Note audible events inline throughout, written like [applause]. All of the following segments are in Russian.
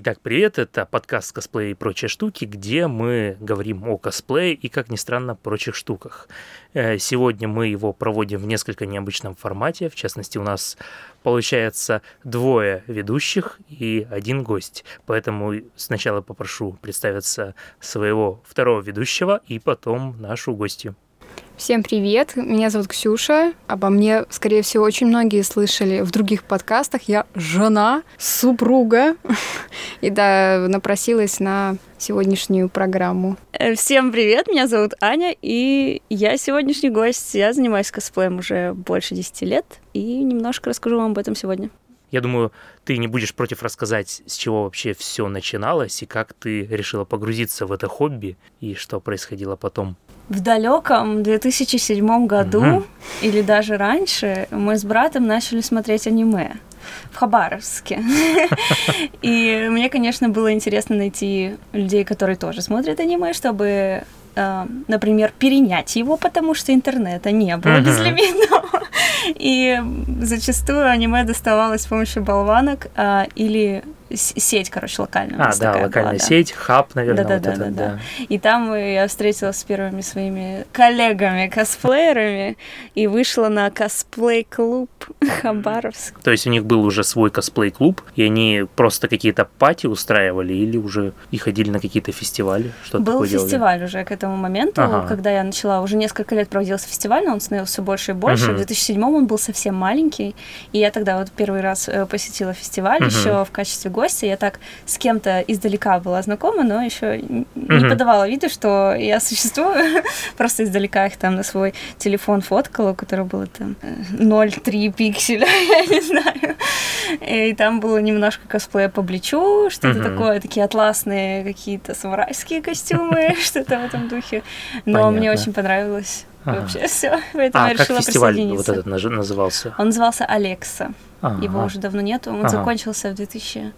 Итак, привет, это подкаст «Косплей и прочие штуки», где мы говорим о косплее и, как ни странно, прочих штуках. Э, сегодня мы его проводим в несколько необычном формате, в частности, у нас получается двое ведущих и один гость. Поэтому сначала попрошу представиться своего второго ведущего и потом нашу гостью. Всем привет, меня зовут Ксюша. Обо мне, скорее всего, очень многие слышали в других подкастах. Я жена, супруга. [laughs] И да, напросилась на сегодняшнюю программу. Э, всем привет, меня зовут Аня, и я сегодняшний гость. Я занимаюсь косплеем уже больше 10 лет, и немножко расскажу вам об этом сегодня. Я думаю, ты не будешь против рассказать, с чего вообще все начиналось и как ты решила погрузиться в это хобби и что происходило потом в далеком 2007 году угу. или даже раньше мы с братом начали смотреть аниме в Хабаровске. [laughs] И мне, конечно, было интересно найти людей, которые тоже смотрят аниме, чтобы э, например, перенять его, потому что интернета не было безлимитного. И зачастую аниме доставалось с помощью болванок а, или сеть, короче, локальная. А, да, локальная была, сеть, да. хаб, наверное, да, вот да, это, да, да, да. И там я встретилась с первыми своими коллегами-косплеерами и вышла на косплей-клуб [laughs] Хабаровск. То есть у них был уже свой косплей-клуб, и они просто какие-то пати устраивали или уже и ходили на какие-то фестивали? Что был фестиваль делали? уже к этому моменту, ага. когда я начала, уже несколько лет проводился фестиваль, но он становился все больше и больше. Угу. В 2007 он был совсем маленький, и я тогда вот первый раз э, посетила фестиваль угу. еще в качестве гостя. Я так с кем-то издалека была знакома, но еще не mm-hmm. подавала виду, что я существую. [laughs] Просто издалека их там на свой телефон фоткала, у которого было там 0,3 пикселя, [laughs] я не знаю. И там было немножко косплея по плечу, что-то mm-hmm. такое, такие атласные какие-то самурайские костюмы, [laughs] что-то в этом духе. Но Понятно. мне очень понравилось. Ага. Вообще все. Поэтому а, я решила как фестиваль вот этот назывался? Он назывался Алекса. Ага. Его уже давно нету. Он ага. закончился в 2000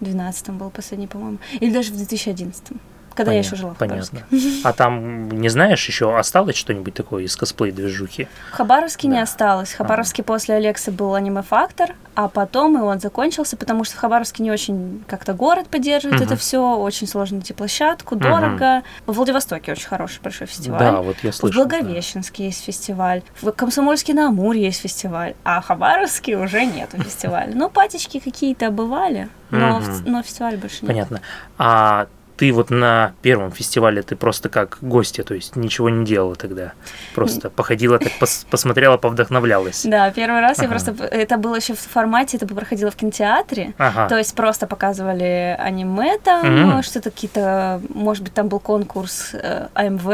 2012 был последний, по-моему, или даже в 2011 когда понятно, я еще жила в Понятно. А там, не знаешь, еще осталось что-нибудь такое из косплей-движухи? В Хабаровске да. не осталось. В Хабаровске ага. после Алекса был аниме-фактор, а потом и он закончился, потому что в Хабаровске не очень как-то город поддерживает угу. это все, очень сложно найти площадку, дорого. Угу. В Владивостоке очень хороший большой фестиваль. Да, вот я слышал. В Благовещенске да. есть фестиваль, в Комсомольске на Амуре есть фестиваль, а в Хабаровске уже нету фестиваля. Ну, патечки какие-то бывали, но, но фестиваля больше нет. Понятно. А ты вот на первом фестивале ты просто как гостья, то есть ничего не делала тогда, просто походила так, пос посмотрела, повдохновлялась. Да, первый раз ага. я просто, это было еще в формате, это проходило в кинотеатре, ага. то есть просто показывали аниме там, угу. что-то какие-то, может быть, там был конкурс э, АМВ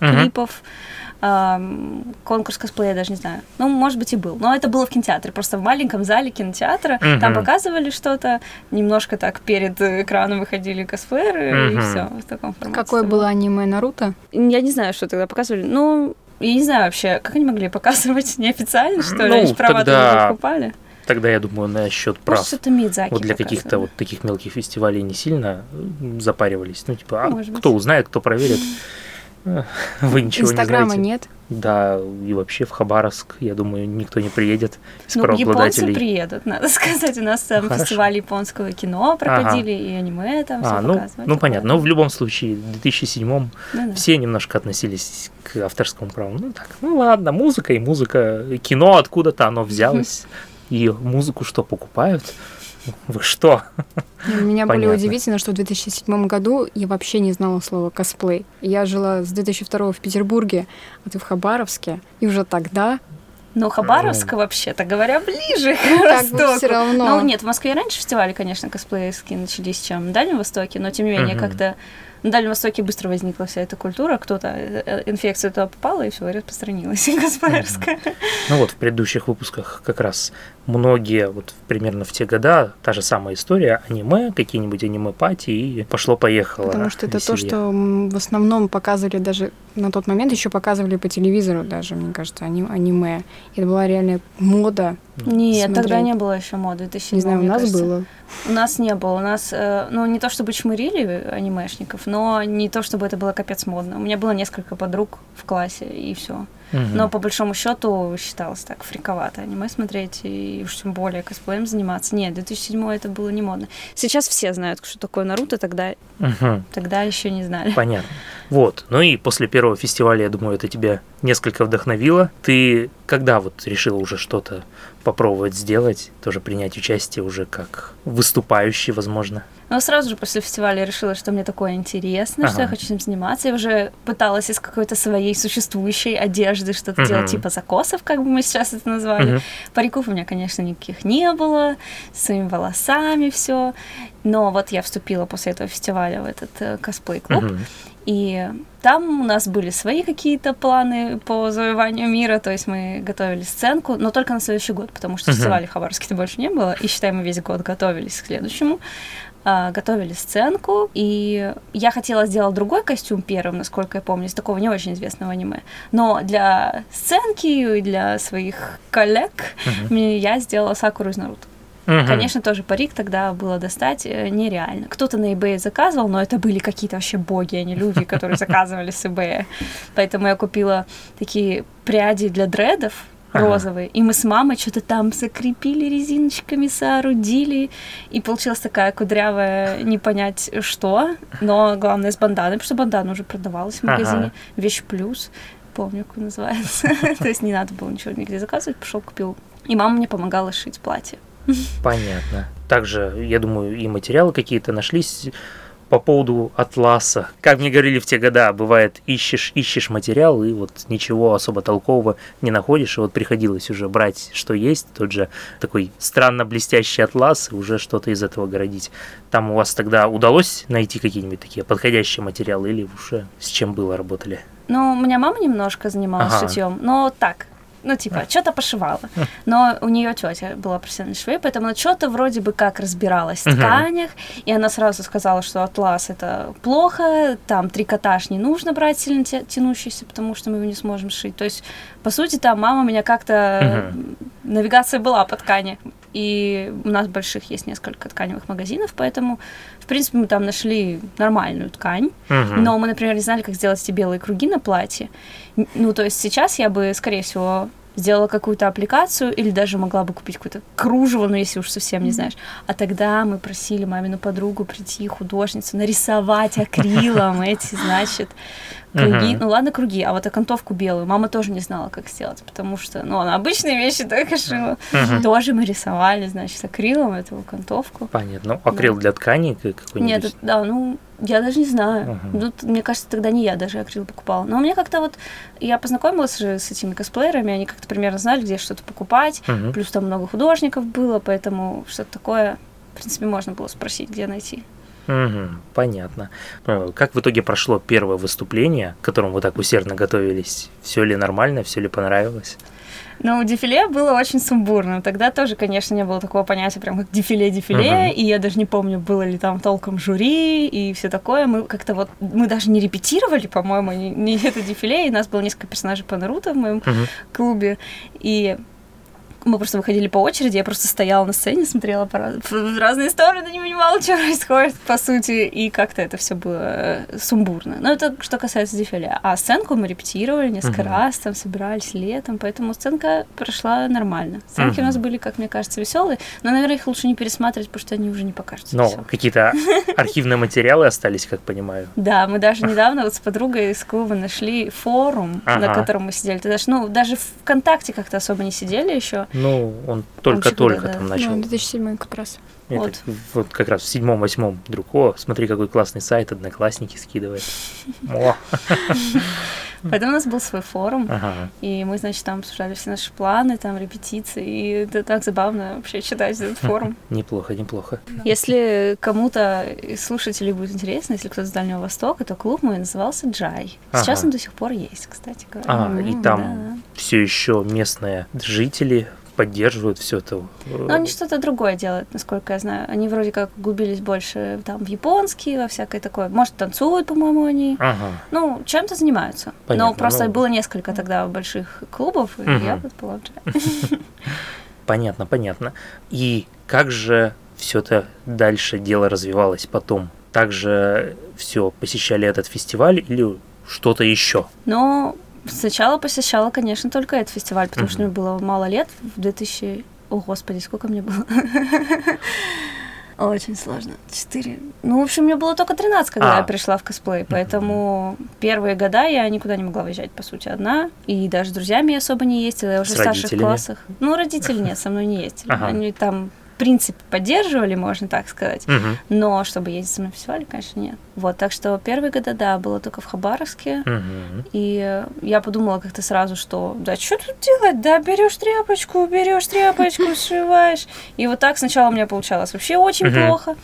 клипов. Угу конкурс косплея, даже не знаю. Ну, может быть, и был. Но это было в кинотеатре, просто в маленьком зале кинотеатра. Угу. Там показывали что-то, немножко так перед экраном выходили косплееры, угу. и все в таком формате. Какое было аниме Наруто? Я не знаю, что тогда показывали. Ну, я не знаю вообще, как они могли показывать [laughs] неофициально, что ли? Ну, они права тогда... покупали. Тогда, я думаю, насчет прав. Может, это Мидзаки вот для каких-то вот таких мелких фестивалей не сильно запаривались. Ну, типа, а Может кто быть. узнает, кто проверит. [laughs] Вы ничего Инстаграма не знаете. нет? Да, и вообще в Хабаровск, я думаю, никто не приедет из ну, японцы приедут, надо [laughs] сказать. У нас там Хорошо. фестиваль японского кино проходили, ага. и аниме там а, все ну, показывали. Ну, понятно. Но в любом случае, в 2007 ну, да. все немножко относились к авторскому праву. Ну, так, ну ладно, музыка и музыка. Кино откуда-то оно взялось. [laughs] И музыку что, покупают? Вы что? Меня более удивительно, что в 2007 году я вообще не знала слова косплей. Я жила с 2002 в Петербурге, а ты в Хабаровске. И уже тогда но Хабаровск, вообще-то говоря, ближе к ну, Ростоку. все равно. Ну, нет, в Москве раньше фестивали, конечно, косплеевские начались, чем в Дальнем Востоке, но, тем не менее, как-то на Дальнем Востоке быстро возникла вся эта культура, кто-то, э, э, инфекция туда попала, и все, распространилась [laughs] косплеерская. Ну вот, в предыдущих выпусках как раз многие, вот примерно в те года, та же самая история, аниме, какие-нибудь аниме-пати, и пошло-поехало. Потому что это то, что в основном показывали даже на тот момент еще показывали по телевизору даже, мне кажется, аниме. Это была реальная мода. Нет, смотреть. тогда не было еще моды. 2007, не знаю, у нас кажется. было. У нас не было. У нас, э, ну, не то чтобы чмырили анимешников, но не то чтобы это было капец модно. У меня было несколько подруг в классе, и все. Угу. Но по большому счету считалось так фриковато аниме смотреть и уж тем более косплеем заниматься. Нет, 2007 это было не модно. Сейчас все знают, что такое Наруто, тогда, угу. тогда еще не знали. Понятно. Вот. Ну и после первого фестиваля, я думаю, это тебя несколько вдохновило. Ты когда вот решила уже что-то попробовать сделать, тоже принять участие уже как выступающий, возможно? Ну, сразу же после фестиваля я решила, что мне такое интересно, ага. что я хочу этим заниматься. Я уже пыталась из какой-то своей существующей одежды что-то uh-huh. делать, типа закосов, как бы мы сейчас это назвали. Uh-huh. Париков у меня, конечно, никаких не было, с своими волосами все. Но вот я вступила после этого фестиваля в этот э, косплей-клуб. Uh-huh. И там у нас были свои какие-то планы по завоеванию мира, то есть мы готовили сценку, но только на следующий год, потому что uh-huh. фестиваля в Хабаровске больше не было, и, считай, мы весь год готовились к следующему. А, готовили сценку, и я хотела сделать другой костюм первым, насколько я помню, из такого не очень известного аниме. Но для сценки и для своих коллег uh-huh. я сделала Сакуру из Наруто. Угу. Конечно, тоже парик тогда было достать э, нереально. Кто-то на eBay заказывал, но это были какие-то вообще боги, а не люди, которые заказывали с eBay. Поэтому я купила такие пряди для дредов, розовые. Ага. И мы с мамой что-то там закрепили резиночками, соорудили. И получилась такая кудрявая, не понять что. Но главное с банданой, потому что бандана уже продавалась в магазине. Ага. Вещь плюс. Помню, как называется. [laughs] То есть не надо было ничего нигде заказывать. Пошел, купил. И мама мне помогала шить платье. Понятно. Также, я думаю, и материалы какие-то нашлись по поводу атласа. Как мне говорили в те года, бывает, ищешь, ищешь материал, и вот ничего особо толкового не находишь, и вот приходилось уже брать, что есть, тот же такой странно блестящий атлас, и уже что-то из этого городить. Там у вас тогда удалось найти какие-нибудь такие подходящие материалы, или уже с чем было работали? Ну, у меня мама немножко занималась ага. шитьем, но так, ну, типа, что-то пошивала. Но у нее тетя была профессиональной швеей, поэтому она что-то вроде бы как разбиралась в тканях, и она сразу сказала, что атлас это плохо, там трикотаж не нужно брать сильно тянущийся, потому что мы его не сможем шить. То есть, по сути, там мама меня как-то... Навигация была по ткани. И у нас больших есть несколько тканевых магазинов, поэтому, в принципе, мы там нашли нормальную ткань. Но мы, например, не знали, как сделать эти белые круги на платье. Ну, то есть сейчас я бы, скорее всего, сделала какую-то аппликацию или даже могла бы купить какое-то кружево, ну, если уж совсем не знаешь. А тогда мы просили мамину подругу прийти, художницу, нарисовать акрилом эти, значит, круги. Uh-huh. Ну ладно, круги, а вот окантовку белую мама тоже не знала, как сделать, потому что, ну, она обычные вещи только шила. Uh-huh. Тоже мы рисовали, значит, акрилом эту окантовку. Понятно. Ну, акрил да. для ткани какой-нибудь? Нет, да, ну, я даже не знаю. Uh-huh. Тут, мне кажется, тогда не я даже акрил покупала. Но мне как-то вот, я познакомилась же с этими косплеерами, они как-то примерно знали, где что-то покупать, uh-huh. плюс там много художников было, поэтому что-то такое, в принципе, можно было спросить, где найти. Угу, понятно. Э, как в итоге прошло первое выступление, к которому вы так усердно готовились? Все ли нормально, все ли понравилось? Ну, дефиле было очень сумбурным. Тогда тоже, конечно, не было такого понятия, прям как дефиле-дефиле, uh-huh. и я даже не помню, было ли там толком жюри и все такое. Мы как-то вот, мы даже не репетировали, по-моему, не, не это дефиле, и у нас было несколько персонажей по Наруто в моем uh-huh. клубе, и мы просто выходили по очереди, я просто стояла на сцене, смотрела по в разные стороны, не понимала, [laughs] что происходит, по сути, и как-то это все было э, сумбурно. Но это что касается дефиле. А сценку мы репетировали несколько uh-huh. раз, там собирались летом, поэтому сценка прошла нормально. Сценки uh-huh. у нас были, как мне кажется, веселые, но, наверное, их лучше не пересматривать, потому что они уже не покажутся. Но какие-то [laughs] архивные материалы остались, как понимаю. Да, мы даже недавно вот с подругой из клуба нашли форум, на котором мы сидели. Ты даже, ну, даже ВКонтакте как-то особо не сидели еще. Ну, он только-только да, там да. начал. Ну, 2007 как раз. Это, вот. вот как раз в седьмом-восьмом вдруг, о, смотри, какой классный сайт, одноклассники скидывает. [laughs] Поэтому у нас был свой форум, ага. и мы, значит, там обсуждали все наши планы, там репетиции, и это так забавно вообще читать этот форум. Неплохо, неплохо. Если кому-то из слушателей будет интересно, если кто-то с Дальнего Востока, то клуб мой назывался Джай. Сейчас ага. он до сих пор есть, кстати говоря. А, и там да. все еще местные жители поддерживают все это. Но они что-то другое делают, насколько я знаю. Они вроде как губились больше там в японский, во всякое такое. Может, танцуют, по-моему, они. Ага. Ну, чем-то занимаются. Понятно, Но просто ну... было несколько тогда больших клубов, и угу. я была Понятно, понятно. И как же все это дальше дело развивалось потом? Также все посещали этот фестиваль или что-то еще? Ну, сначала посещала, конечно, только этот фестиваль, потому что мне было мало лет, в 2000... О, господи, сколько мне было? [laughs] Очень сложно. Четыре. Ну, в общем, мне было только 13, когда а. я пришла в косплей, поэтому mm-hmm. первые года я никуда не могла выезжать, по сути, одна. И даже с друзьями я особо не ездила, я уже С в старших классах. Ну, родители [laughs] нет, со мной не ездили. Ага. Они там принципе поддерживали, можно так сказать. Угу. Но чтобы ездить на фестивале, конечно, нет. Вот, так что первые года, да, было только в Хабаровске. Угу. И я подумала как-то сразу, что да что тут делать? Да, берешь тряпочку, берешь тряпочку, [laughs] сшиваешь. И вот так сначала у меня получалось вообще очень угу. плохо.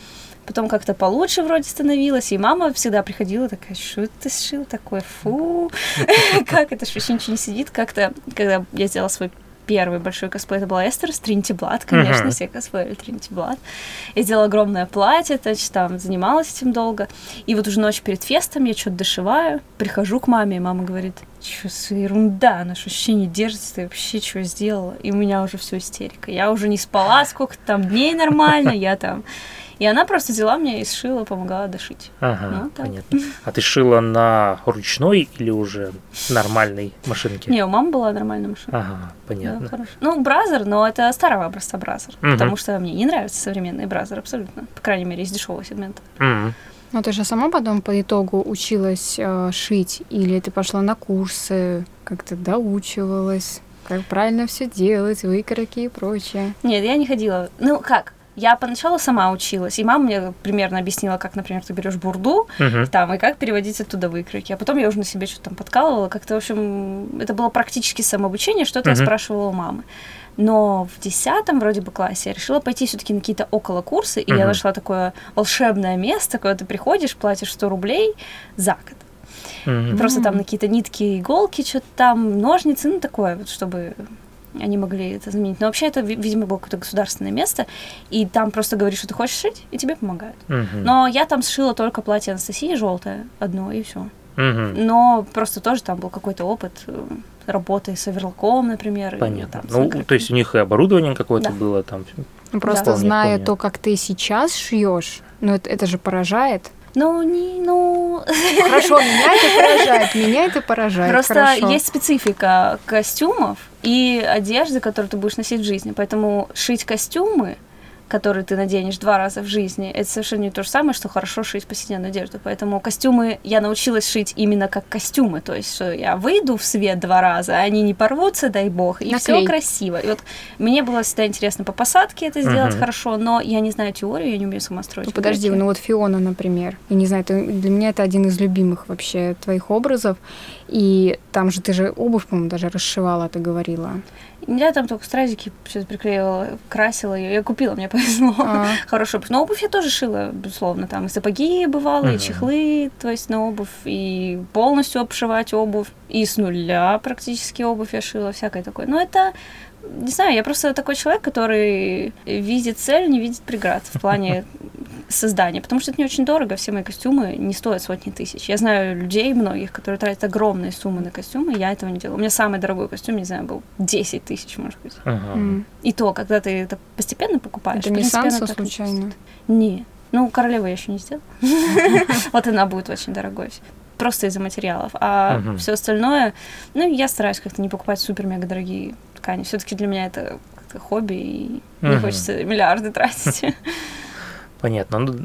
Потом как-то получше вроде становилось, и мама всегда приходила такая, что ты сшил такое, фу, [laughs] как это, что ничего не сидит. Как-то, когда я сделала свой первый большой косплей, это была Эстер с Тринити Блад, конечно, uh-huh. все косплеили Тринити Блад. Я сделала огромное платье, значит, там занималась этим долго. И вот уже ночь перед фестом я что-то дошиваю, прихожу к маме, и мама говорит, что за ерунда, она что вообще не держится, ты вообще что сделала? И у меня уже все истерика. Я уже не спала сколько там дней нормально, я там и она просто взяла мне и сшила, помогала дошить. Ага, ну, понятно. А ты шила на ручной или уже нормальной машинке? Не, у мамы была нормальная машинка. Ага, понятно. Да, ну, бразер, но это старого образца бразер, угу. потому что мне не нравится современный бразер абсолютно. По крайней мере, из дешевого сегмента. Угу. Ну, ты же сама потом по итогу училась э, шить, или ты пошла на курсы, как-то доучивалась, как правильно все делать, выкройки и прочее? Нет, я не ходила. Ну, как? Я поначалу сама училась, и мама мне примерно объяснила, как, например, ты берешь бурду, uh-huh. там, и как переводить оттуда выкройки. А потом я уже на себе что-то там подкалывала, как-то, в общем, это было практически самообучение, что-то uh-huh. я спрашивала у мамы. Но в десятом вроде бы классе я решила пойти все-таки на какие-то около курсы, и uh-huh. я нашла такое волшебное место, когда ты приходишь, платишь 100 рублей за год. Mm-hmm. Просто там на какие-то нитки, иголки, что-то там, ножницы, ну такое вот, чтобы они могли это заменить. Но вообще это, видимо, было какое-то государственное место, и там просто говоришь, что ты хочешь шить, и тебе помогают. Угу. Но я там сшила только платье Анастасии желтое одно, и все. Угу. Но просто тоже там был какой-то опыт э, работы с оверлоком, например. Понятно. И, там, ну, то есть у них и оборудование какое-то да. было там. Ну, просто да. зная то, как ты сейчас шьешь, ну это, это же поражает. Ну, не, ну... Хорошо, меня это поражает, [laughs] меня это поражает. Просто хорошо. есть специфика костюмов и одежды, которую ты будешь носить в жизни. Поэтому шить костюмы который ты наденешь два раза в жизни, это совершенно не то же самое, что хорошо шить повседневную одежду. Поэтому костюмы я научилась шить именно как костюмы. То есть, что я выйду в свет два раза, они не порвутся, дай бог, и все красиво. И вот мне было всегда интересно по посадке это сделать uh-huh. хорошо, но я не знаю теорию, я не умею сама строить. Ну, подожди, ну вот Фиона, например. Я не знаю, это, для меня это один из любимых вообще твоих образов. И там же ты же обувь, по-моему, даже расшивала, ты говорила. Я там только стразики сейчас приклеивала, красила ее. Я купила, мне [laughs] повезло. А. Хорошую обувь. Но обувь я тоже шила, безусловно. Там и сапоги бывало, и чехлы, то есть на обувь, и полностью обшивать обувь. И с нуля практически обувь я шила, всякое такое. Но это не знаю, я просто такой человек, который видит цель, не видит преград в плане [laughs] создания, потому что это не очень дорого, все мои костюмы не стоят сотни тысяч. Я знаю людей многих, которые тратят огромные суммы на костюмы, я этого не делаю. У меня самый дорогой костюм, не знаю, был 10 тысяч, может быть. Ага. Mm. И то, когда ты это постепенно покупаешь. Это не Сансо случайно? Не. Ну, королеву я еще не сделала. [laughs] Вот она будет очень дорогой просто из-за материалов. А все остальное, ну, я стараюсь как-то не покупать супер-мега дорогие ткани. Все-таки для меня это хобби, и не хочется миллиарды тратить. [laughs] Понятно. Ну,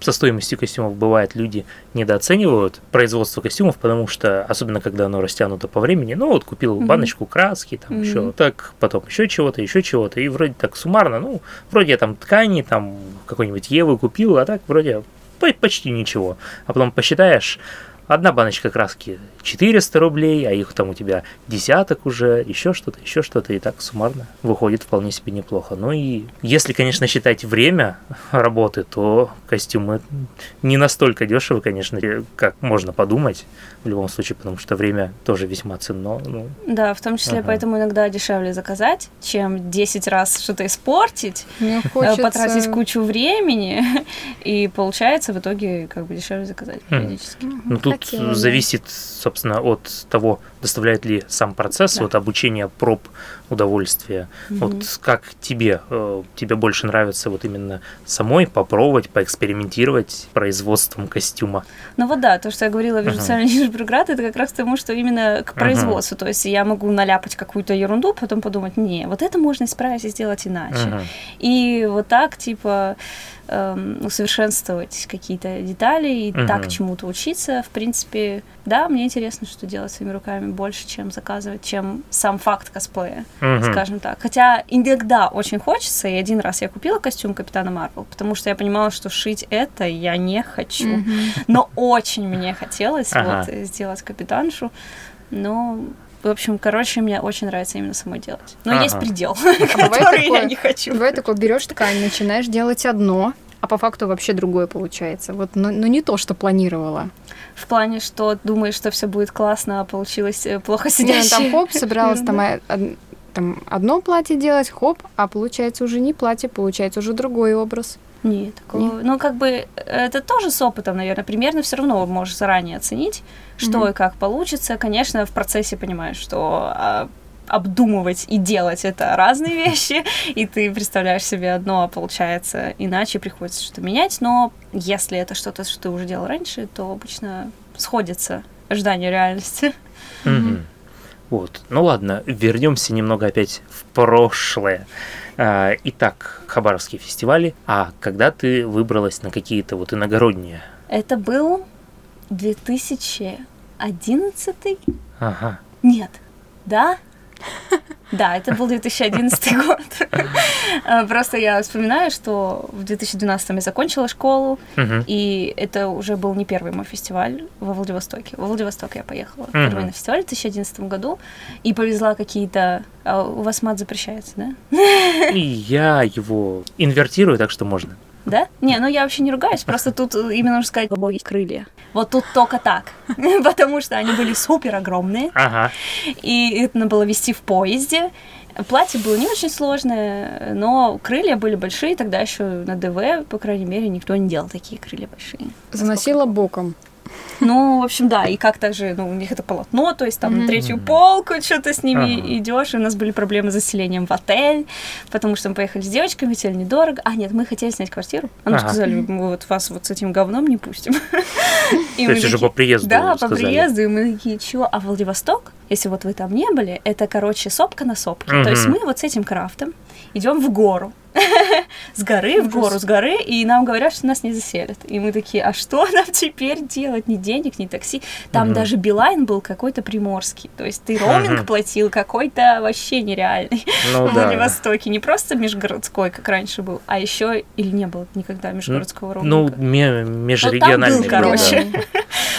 со стоимостью костюмов бывает, люди недооценивают производство костюмов, потому что, особенно когда оно растянуто по времени, ну вот купил mm-hmm. баночку краски, там mm-hmm. еще так, потом еще чего-то, еще чего-то, и вроде так суммарно, ну, вроде я там ткани, там какой-нибудь Евы купил, а так вроде почти ничего. А потом посчитаешь, одна баночка краски 400 рублей, а их там у тебя десяток уже, еще что-то, еще что-то, и так суммарно выходит вполне себе неплохо. Ну и если, конечно, считать время работы, то костюмы не настолько дешевы, конечно, как можно подумать в любом случае, потому что время тоже весьма ценно. Ну. Да, в том числе ага. поэтому иногда дешевле заказать, чем 10 раз что-то испортить, Мне э, хочется... потратить кучу времени, [laughs] и получается в итоге как бы дешевле заказать периодически. Ну тут зависит, собственно, от того, доставляет ли сам процесс, да. от обучения проб удовольствия. Угу. Вот как тебе, э, тебе больше нравится вот именно самой попробовать, поэкспериментировать производством костюма? Ну вот да, то, что я говорила, вижу uh-huh. социальный проград, это как раз тому, что именно к производству. Uh-huh. То есть я могу наляпать какую-то ерунду, потом подумать, не, вот это можно исправить и сделать иначе. Uh-huh. И вот так, типа, эм, усовершенствовать какие-то детали и угу. так чему-то учиться. В принципе, да, мне интересно, что делать своими руками больше, чем заказывать, чем сам факт косплея, угу. скажем так. Хотя иногда очень хочется, и один раз я купила костюм Капитана Марвел, потому что я понимала, что шить это я не хочу. Угу. Но очень мне хотелось ага. вот сделать капитаншу. Но в общем, короче, мне очень нравится именно самой делать. Но ага. есть предел, а [laughs] который я не хочу. Бывает такое, берешь ткань, начинаешь делать одно, а по факту вообще другое получается. Вот, но, но не то, что планировала. В плане, что думаешь, что все будет классно, а получилось э, плохо сидящее. Не, там хоп, собиралась [laughs] там, там одно платье делать, хоп, а получается уже не платье, получается уже другой образ. Нет, такого. Нет. Ну, как бы это тоже с опытом, наверное. Примерно все равно можешь заранее оценить, что mm-hmm. и как получится. Конечно, в процессе понимаешь, что а, обдумывать и делать это разные вещи, и ты представляешь себе одно, а получается иначе, приходится что-то менять. Но если это что-то, что ты уже делал раньше, то обычно сходится ожидание реальности. Mm-hmm. Вот. Ну ладно, вернемся немного опять в прошлое. А, итак, Хабаровские фестивали. А когда ты выбралась на какие-то вот иногородние? Это был 2011? Ага. Нет. Да? [laughs] Да, это был 2011 [laughs] год. А, просто я вспоминаю, что в 2012 я закончила школу, и это уже был не первый мой фестиваль во Владивостоке. Во Владивосток я поехала впервые на фестиваль в 2011 году и повезла какие-то... А у вас мат запрещается, да? И я его инвертирую, так что можно. Да? Не, ну я вообще не ругаюсь, просто тут именно нужно сказать, бабой крылья. Вот тут только так, [laughs] потому что они были супер огромные, ага. и это надо было вести в поезде. Платье было не очень сложное, но крылья были большие, тогда еще на ДВ, по крайней мере, никто не делал такие крылья большие. Заносила боком. Ну, в общем, да, и как-то же, ну, у них это полотно, то есть там mm-hmm. на третью полку что-то с ними uh-huh. идешь, и у нас были проблемы с заселением в отель, потому что мы поехали с девочками, хотели недорого. А, нет, мы хотели снять квартиру. А нам uh-huh. сказали, мы вот вас вот с этим говном не пустим. [laughs] То есть уже по приезду Да, по приезду, и мы такие, чего? А Владивосток, если вот вы там не были, это, короче, сопка на сопке. То есть мы вот с этим крафтом идем в гору, [laughs] с горы в гору, с горы, и нам говорят, что нас не заселят. И мы такие, а что нам теперь делать? Ни денег, ни такси. Там угу. даже Билайн был какой-то приморский. То есть ты роуминг угу. платил какой-то вообще нереальный ну, [laughs] в Владивостоке. Не просто межгородской, как раньше был, а еще или не было никогда межгородского роуминга. Ну, межрегиональный. Ну, был, короче. [laughs]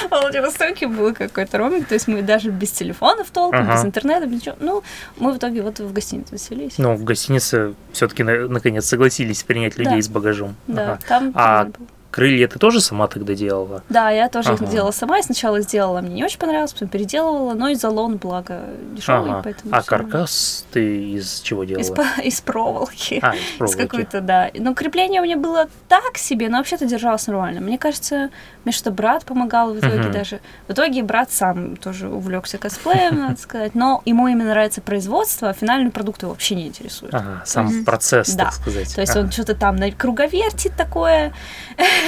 В Владивостоке был какой-то роуминг, то есть мы даже без телефонов толком, без интернета, без ничего. Ну, мы в итоге вот в гостинице заселились. Ну, в гостинице все-таки на наконец согласились принять людей да. с багажом. Да, ага. там а крылья ты тоже сама тогда делала? Да, я тоже ага. их делала сама. Я сначала сделала, мне не очень понравилось, потом переделывала, но и залон, благо, дешевый, ага. поэтому... А каркас ты из чего делала? Из, из проволоки. А, из проволоки. Из какой-то, да. Ну, крепление у меня было так себе, но вообще-то держалось нормально. Мне кажется, мне что брат помогал в итоге uh-huh. даже. В итоге брат сам тоже увлекся косплеем, надо сказать. Но ему именно нравится производство, а финальный продукт его вообще не интересует. Ага, сам процесс, так сказать. То есть он что-то там на круговертит такое,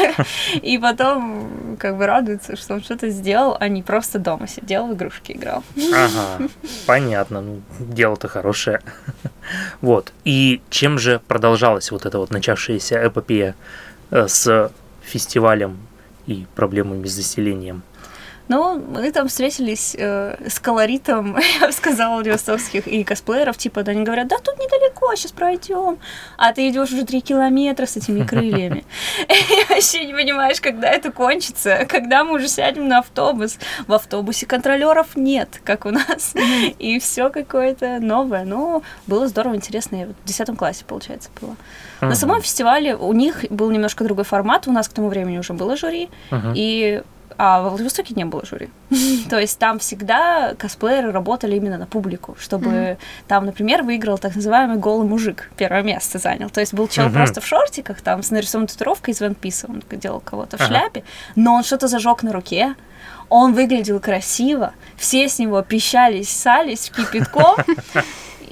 [laughs] и потом как бы радуется, что он что-то сделал, а не просто дома сидел, в игрушки играл. Ага, понятно. Ну, дело-то хорошее. Вот. И чем же продолжалась вот эта вот начавшаяся эпопея э, с фестивалем и проблемами с заселением? Ну, мы там встретились э, с колоритом, [laughs] я бы сказала, владивостокских и косплееров. Типа, да, они говорят, да тут недалеко, сейчас пройдем. А ты идешь уже три километра с этими [laughs] крыльями. И вообще не понимаешь, когда это кончится, когда мы уже сядем на автобус. В автобусе контролеров нет, как у нас. И все какое-то новое. Ну, было здорово, интересно. Я в 10 классе, получается, было. На самом фестивале у них был немножко другой формат. У нас к тому времени уже было жюри. И а в Владивостоке не было жюри. [laughs] То есть там всегда косплееры работали именно на публику, чтобы mm-hmm. там, например, выиграл так называемый голый мужик, первое место занял. То есть был чел mm-hmm. просто в шортиках, там, с нарисованной татуировкой из Ван Писа, он делал кого-то в шляпе, но он что-то зажег на руке, он выглядел красиво, все с него пищались, сались [laughs] кипятком,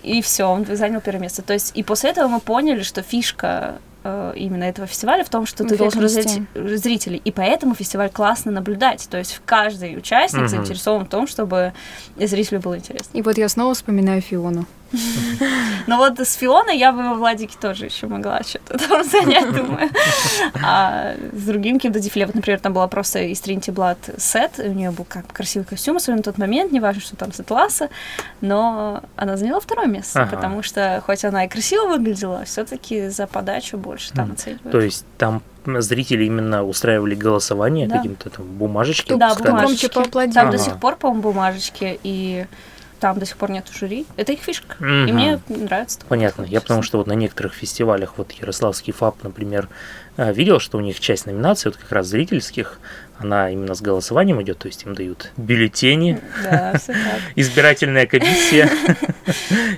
и все, он занял первое место. То есть и после этого мы поняли, что фишка Э, именно этого фестиваля в том, что ты должен развить зрителей. И поэтому фестиваль классно наблюдать. То есть каждый участник угу. заинтересован в том, чтобы зрителю было интересно. И вот я снова вспоминаю Фиону. Ну вот с Фионой я бы во Владике тоже еще могла что-то там [laughs] занять, думаю. А с другим каким-то дефиле, вот, например, там была просто из Trinity Blood сет, у нее был как красивый костюм, особенно на тот момент, неважно, что там с атласа, но она заняла второе место, потому что хоть она и красиво выглядела, все-таки за подачу больше там оценивают. То есть там зрители именно устраивали голосование да. каким-то там бумажечки. Да, бумажечки. Там до сих пор, по-моему, бумажечки и там до сих пор нет жюри. Это их фишка. Угу. И мне нравится. Понятно. Я потому что вот на некоторых фестивалях, вот Ярославский ФАП, например, э, видел, что у них часть номинаций, вот как раз зрительских, она именно с голосованием идет, то есть им дают бюллетени, да, [laughs] избирательная комиссия,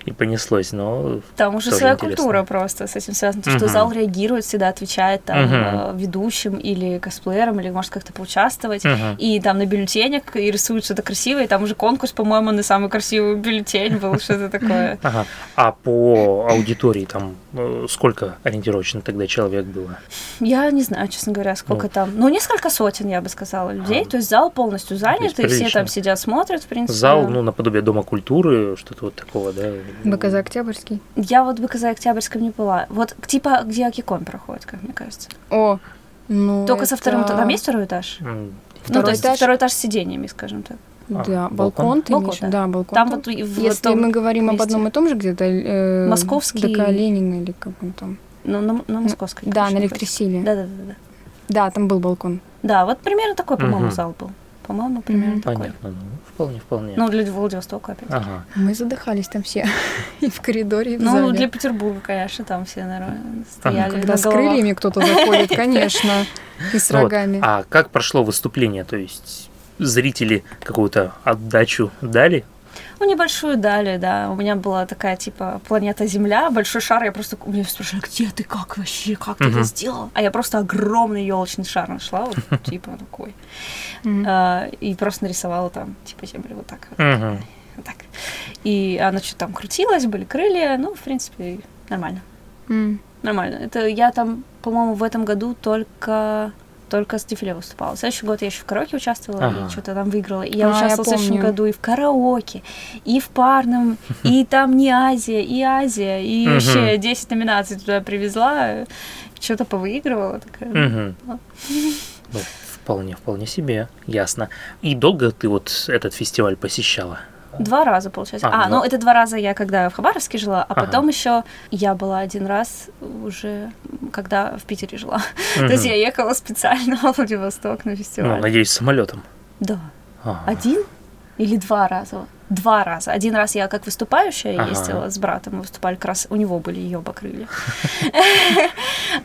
и понеслось, но Там уже своя культура просто с этим связана, что зал реагирует, всегда отвечает там э, ведущим или косплеерам, или может как-то поучаствовать, и там на бюллетенях и рисуют что-то красивое, и там уже конкурс, по-моему, на самый красивый бюллетень был, что-то такое. Ага. А по аудитории там сколько ориентировочно тогда человек было? Я не знаю, честно говоря, сколько ну. там. Ну, несколько сотен, я бы сказала, людей. А. То есть зал полностью занят, и все там сидят, смотрят, в принципе. Зал, ну, наподобие Дома культуры, что-то вот такого, да? БКЗ Октябрьский. Я вот в БКЗ Октябрьском не была. Вот типа где Акикон проходит, как мне кажется. О, ну Только это... со вторым, там есть второй этаж? Mm. Второй ну, то есть этаж? второй этаж с сидениями, скажем так. А, да, балкон, балкон ты балкон, да. да, балкон. Там вот в Если том мы говорим месте. об одном и том же где-то э, Московский ДК Ленина или как он там. Ну, на, на Московской. Да, на электросиле. Да, да, да, да. Да, там был балкон. Да, вот примерно такой, по-моему, угу. зал был. По-моему, примерно mm-hmm. такой. Понятно, ну, вполне, вполне. Ну, для Владивостока опять. Ага. Мы задыхались там все. [laughs] и в коридоре, и в Ну, зале. для Петербурга, конечно, там все, наверное, стояли Когда на с крыльями кто-то заходит, [laughs] конечно, и с рогами. А как прошло выступление? То есть зрители какую-то отдачу дали ну, небольшую дали, да. У меня была такая, типа, планета Земля, большой шар. Я просто, у меня спрашивают, где ты, как вообще, как ты это сделал? А я просто огромный елочный шар нашла, вот, [laughs] типа, такой. А, и просто нарисовала там, типа, Землю вот так. Вот так. И она что-то там крутилась, были крылья, ну, в принципе, нормально. Нормально. Это я там, по-моему, в этом году только только с дефиле выступала. В следующий год я еще в караоке участвовала ага. и что-то там выиграла. И я а, участвовала я в следующем году и в караоке, и в парном, и [laughs] там не Азия, и Азия, и вообще 10 номинаций туда привезла, что-то повыигрывала. Такая. Ну, вполне, вполне себе, ясно. И долго ты вот этот фестиваль посещала? Два раза, получается. А, а ну это два раза я когда в Хабаровске жила, а ага. потом еще я была один раз уже, когда в Питере жила. Угу. [laughs] То есть я ехала специально в Владивосток на фестиваль. Ну, надеюсь, самолетом. Да. Ага. Один или два раза два раза. Один раз я как выступающая ага. ездила с братом, мы выступали как раз, у него были ее крылья. [laughs]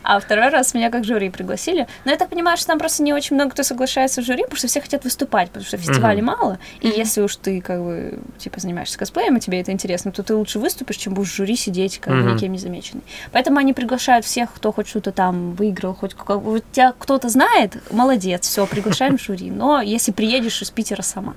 А второй раз меня как жюри пригласили. Но я так понимаю, что там просто не очень много кто соглашается в жюри, потому что все хотят выступать, потому что фестивалей мало. И если уж ты как бы типа занимаешься косплеем, и тебе это интересно, то ты лучше выступишь, чем будешь в жюри сидеть как бы никем не замеченный. Поэтому они приглашают всех, кто хоть что-то там выиграл, хоть тебя кто-то знает, молодец, все, приглашаем в жюри. Но если приедешь из Питера сама.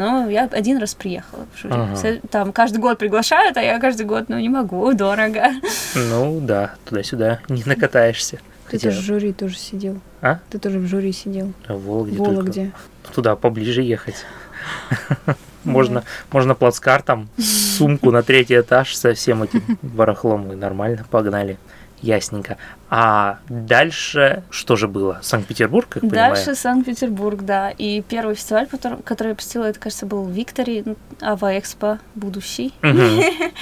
Но я один раз приехала в жюри. Ага. Там каждый год приглашают, а я каждый год, ну, не могу, [laughs] дорого. Ну, да, туда-сюда не накатаешься. Ты Хотя... тоже в жюри тоже сидел. А? Ты тоже в жюри сидел. В Вологде. В Вологде. Туда поближе ехать. [laughs] Можно, можно плацкартом, сумку на третий этаж со всем этим [laughs] барахлом, и нормально, погнали. Ясненько. А дальше что же было? Санкт-Петербург, как Дальше Санкт-Петербург, да. И первый фестиваль, который, который я посетила, это, кажется, был Виктори, Ава Экспо будущий. [laughs]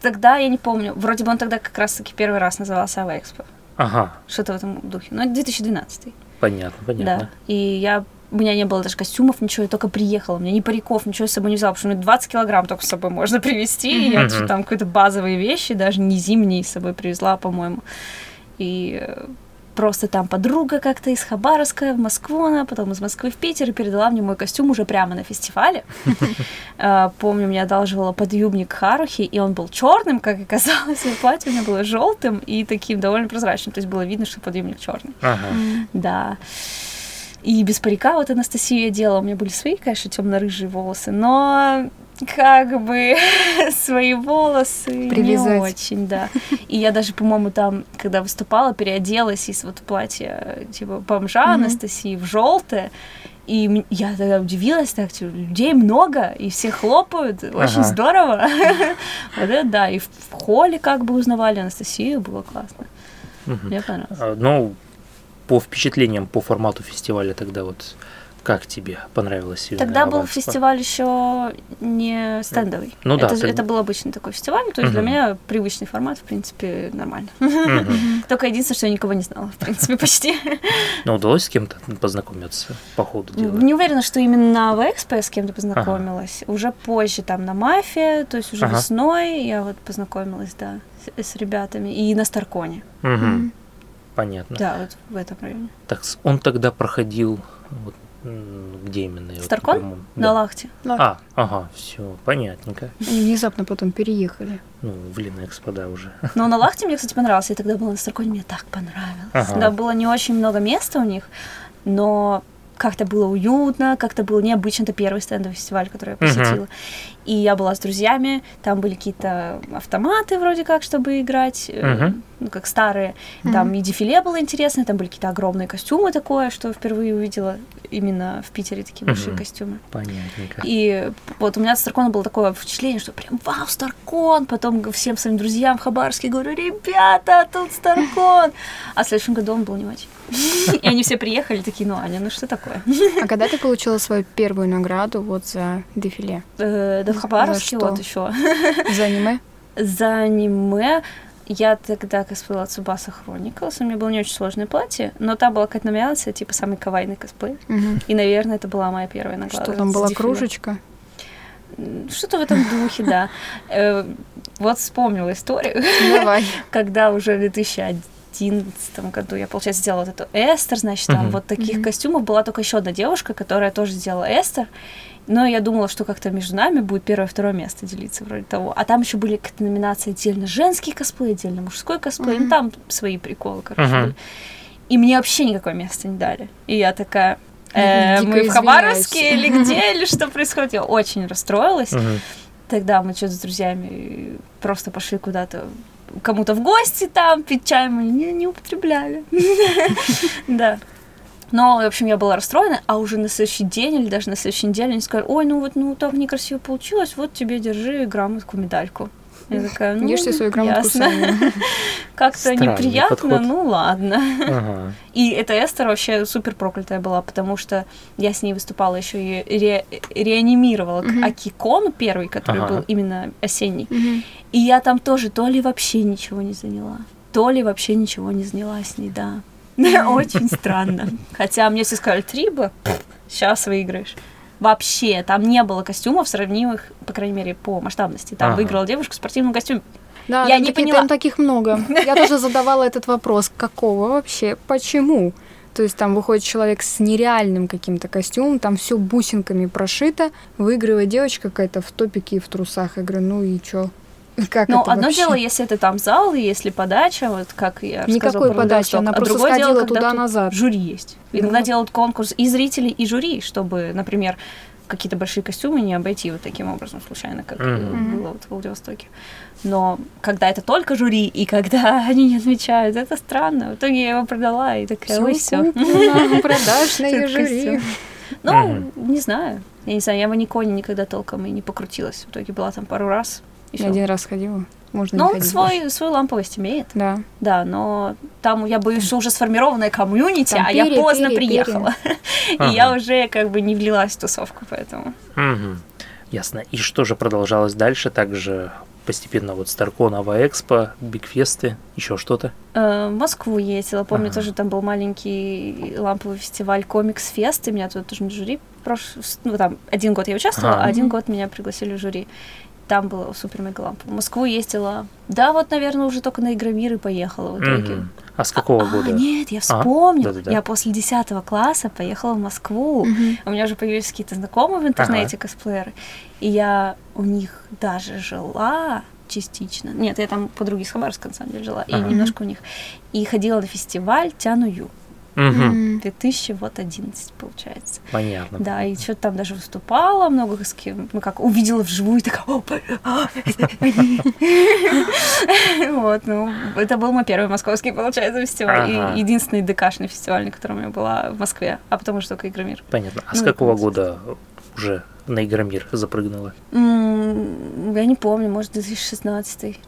Тогда я не помню. Вроде бы он тогда как раз-таки первый раз назывался Ава Экспо. Ага. Что-то в этом духе. Ну, это 2012. Понятно, понятно. Да. И я у меня не было даже костюмов, ничего, я только приехала. У меня ни париков, ничего с собой не взяла, потому что мне 20 килограмм только с собой можно привезти. И я там какие-то базовые вещи, даже не зимние, с собой привезла, по-моему. И э, просто там подруга как-то из Хабаровска в Москву, она потом из Москвы в Питер и передала мне мой костюм уже прямо на фестивале. [laughs] Э, помню, мне одалживала подъюбник Харухи, и он был черным, как оказалось, и платье у меня было желтым и таким довольно прозрачным, то есть было видно, что подъюбник черный. Да. И без парика вот Анастасия делала. У меня были свои, конечно, темно-рыжие волосы, но как бы [laughs] свои волосы Привязать. не очень, да. И я даже, по-моему, там, когда выступала, переоделась из вот платья типа бомжа mm-hmm. Анастасии в желтое. И я тогда удивилась, так, типа, людей много, и все хлопают, очень ага. здорово. [laughs] вот это да, и в холле как бы узнавали Анастасию, было классно. Мне понравилось. А, ну, по впечатлениям по формату фестиваля тогда вот как тебе понравилось? Тогда был фестиваль еще не стендовый. Ну да. Это, это был обычный такой фестиваль, то есть угу. для меня привычный формат, в принципе, нормально. Угу. Только единственное, что я никого не знала, в принципе, почти. Но удалось с кем-то познакомиться по ходу дела? Не уверена, что именно в Экспо я с кем-то познакомилась. Ага. Уже позже там на Мафе, то есть уже ага. весной я вот познакомилась, да, с, с ребятами. И на Старконе. Угу. Понятно. Да, вот в этом районе. Так он тогда проходил вот, где именно? Старкон? Вот, на да. Лахте. А, ага, все, понятненько. Они внезапно потом переехали. Ну, в Линэкспо, да, уже. [laughs] Но на Лахте мне, кстати, понравился. Я тогда была на Старконе, мне так понравилось. Ага. Да, было не очень много места у них, но как-то было уютно, как-то было необычно. Это первый стендовый фестиваль, который я посетила. Uh-huh. И я была с друзьями, там были какие-то автоматы вроде как, чтобы играть, uh-huh. ну, как старые. Uh-huh. Там и дефиле было интересно, там были какие-то огромные костюмы такое, что впервые увидела именно в Питере такие uh-huh. большие костюмы. Понятненько. И вот у меня от Старкона было такое впечатление, что прям вау, Старкон! Потом всем своим друзьям в Хабаровске говорю, ребята, тут Старкон! А в следующем году он был не очень. [laughs] И они все приехали такие, ну, Аня, ну что такое? А когда ты получила свою первую награду вот за дефиле? Э, да в Хабаровске вот еще. [laughs] За аниме? За аниме. Я тогда косплеила Цубаса Хрониклс, у меня было не очень сложное платье, но там была какая-то номинация, типа самый кавайный косплей. Угу. И, наверное, это была моя первая награда. Что там была кружечка? Что-то в этом духе, да. Э, вот вспомнила историю. Давай. [laughs] Когда уже в 2011 2011 году я, получается, сделала вот эту Эстер, значит, там uh-huh. вот таких uh-huh. костюмов была только еще одна девушка, которая тоже сделала Эстер, но я думала, что как-то между нами будет первое-второе место делиться вроде того. А там еще были какие-то номинации отдельно женский косплей, отдельно мужской косплей, uh-huh. ну там свои приколы, короче, uh-huh. были. И мне вообще никакое место не дали. И я такая, э, мы в Хабаровске [laughs] или где, или что происходит? Я очень расстроилась. Тогда мы что-то с друзьями просто пошли куда-то кому-то в гости там, пить чай мы не, не употребляли. [laughs] Да. Но, в общем, я была расстроена, а уже на следующий день или даже на следующей неделе они сказали, ой, ну вот, ну так некрасиво получилось, вот тебе держи грамотку, медальку. Я такая, ну, Ешьте свою грамотку сами. [laughs] Как-то неприятно, ну ладно. Ага. И эта Эстер вообще супер проклятая была, потому что я с ней выступала еще и ре реанимировала угу. Акикон первый, который ага. был именно осенний. Угу. И я там тоже то ли вообще ничего не заняла, то ли вообще ничего не заняла с ней, да. [laughs] Очень странно. Хотя мне все сказали, три бы, сейчас выиграешь. Вообще, там не было костюмов сравнимых, по крайней мере, по масштабности. Там ага. выиграла девушка в спортивном костюме. Да, я не таки, поняла. Там таких много. Я тоже задавала этот вопрос, какого вообще, почему? То есть там выходит человек с нереальным каким-то костюмом, там все бусинками прошито, выигрывает девочка какая-то в топике и в трусах. Я говорю, ну и чё? [laughs] Как ну, одно вообще? дело, если это там зал, и если подача, вот как я Никакой подачи, она а просто сходила дело, туда-назад. Жюри есть. Иногда ну. делают конкурс и зрителей, и жюри, чтобы, например, какие-то большие костюмы не обойти вот таким образом случайно, как mm-hmm. было вот в Владивостоке. Но когда это только жюри, и когда [laughs] они не отвечают, это странно. В итоге я его продала, и такая, ой, все. [laughs] Продажное жюри. Ну, не знаю. Я не знаю, я в Аниконе никогда толком и не покрутилась. В итоге была там пару раз. Я один раз ходила. можно Но он свой, свою ламповость имеет. Да. Да, но там, я боюсь, что уже сформированная комьюнити, там а перья, я поздно перья, приехала. Перья. [laughs] И я уже как бы не влилась в тусовку, поэтому. Ясно. И что же продолжалось дальше? Также постепенно вот Старкон, Ава Экспо, Бигфесты, еще что-то? Э, в Москву ездила, помню, ага. тоже там был маленький ламповый фестиваль Комикс Фест, и меня тут тоже на жюри прош... ну там один год я участвовала, ага. а один год меня пригласили в жюри. Там было супер мега лампа. В Москву ездила. Да, вот, наверное, уже только на Игромир и поехала в итоге. Угу. А с какого а, года? Нет, я вспомнила. А? Я после 10 класса поехала в Москву. Угу. У меня уже появились какие-то знакомые в интернете ага. косплееры. И я у них даже жила частично. Нет, я там подруги с Хабаровска, на самом деле, жила. Ага. И немножко у них. И ходила на фестиваль Тяну Ю. Угу. 2011, получается. Понятно. Да, и что-то там даже выступала, много с кем, ну как, увидела вживую, такая, [laughs] вот, ну, это был мой первый московский, получается, фестиваль, и единственный ДКшный фестиваль, на котором я была в Москве, а потом уже только Игромир. Понятно. А с ну, какого года уже на Игромир запрыгнула? Я не помню, может, 2016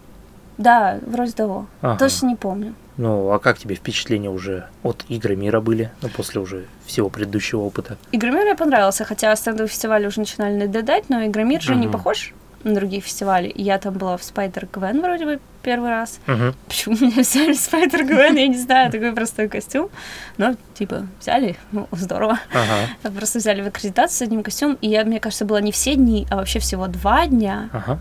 да, вроде того. Точно не помню. Ну, а как тебе впечатления уже от Игры мира были, ну, после уже всего предыдущего опыта? Игры мира понравился, хотя стендовые фестивали уже начинали надоедать, но Игры мир же угу. не похож на другие фестивали. Я там была в Спайдер Гвен вроде бы первый раз. Угу. Почему меня взяли в Спайдер Гвен, я не знаю, такой простой костюм. Но, типа, взяли, ну, здорово. Ага. Просто взяли в аккредитацию с одним костюмом, и я, мне кажется, была не все дни, а вообще всего два дня. Ага.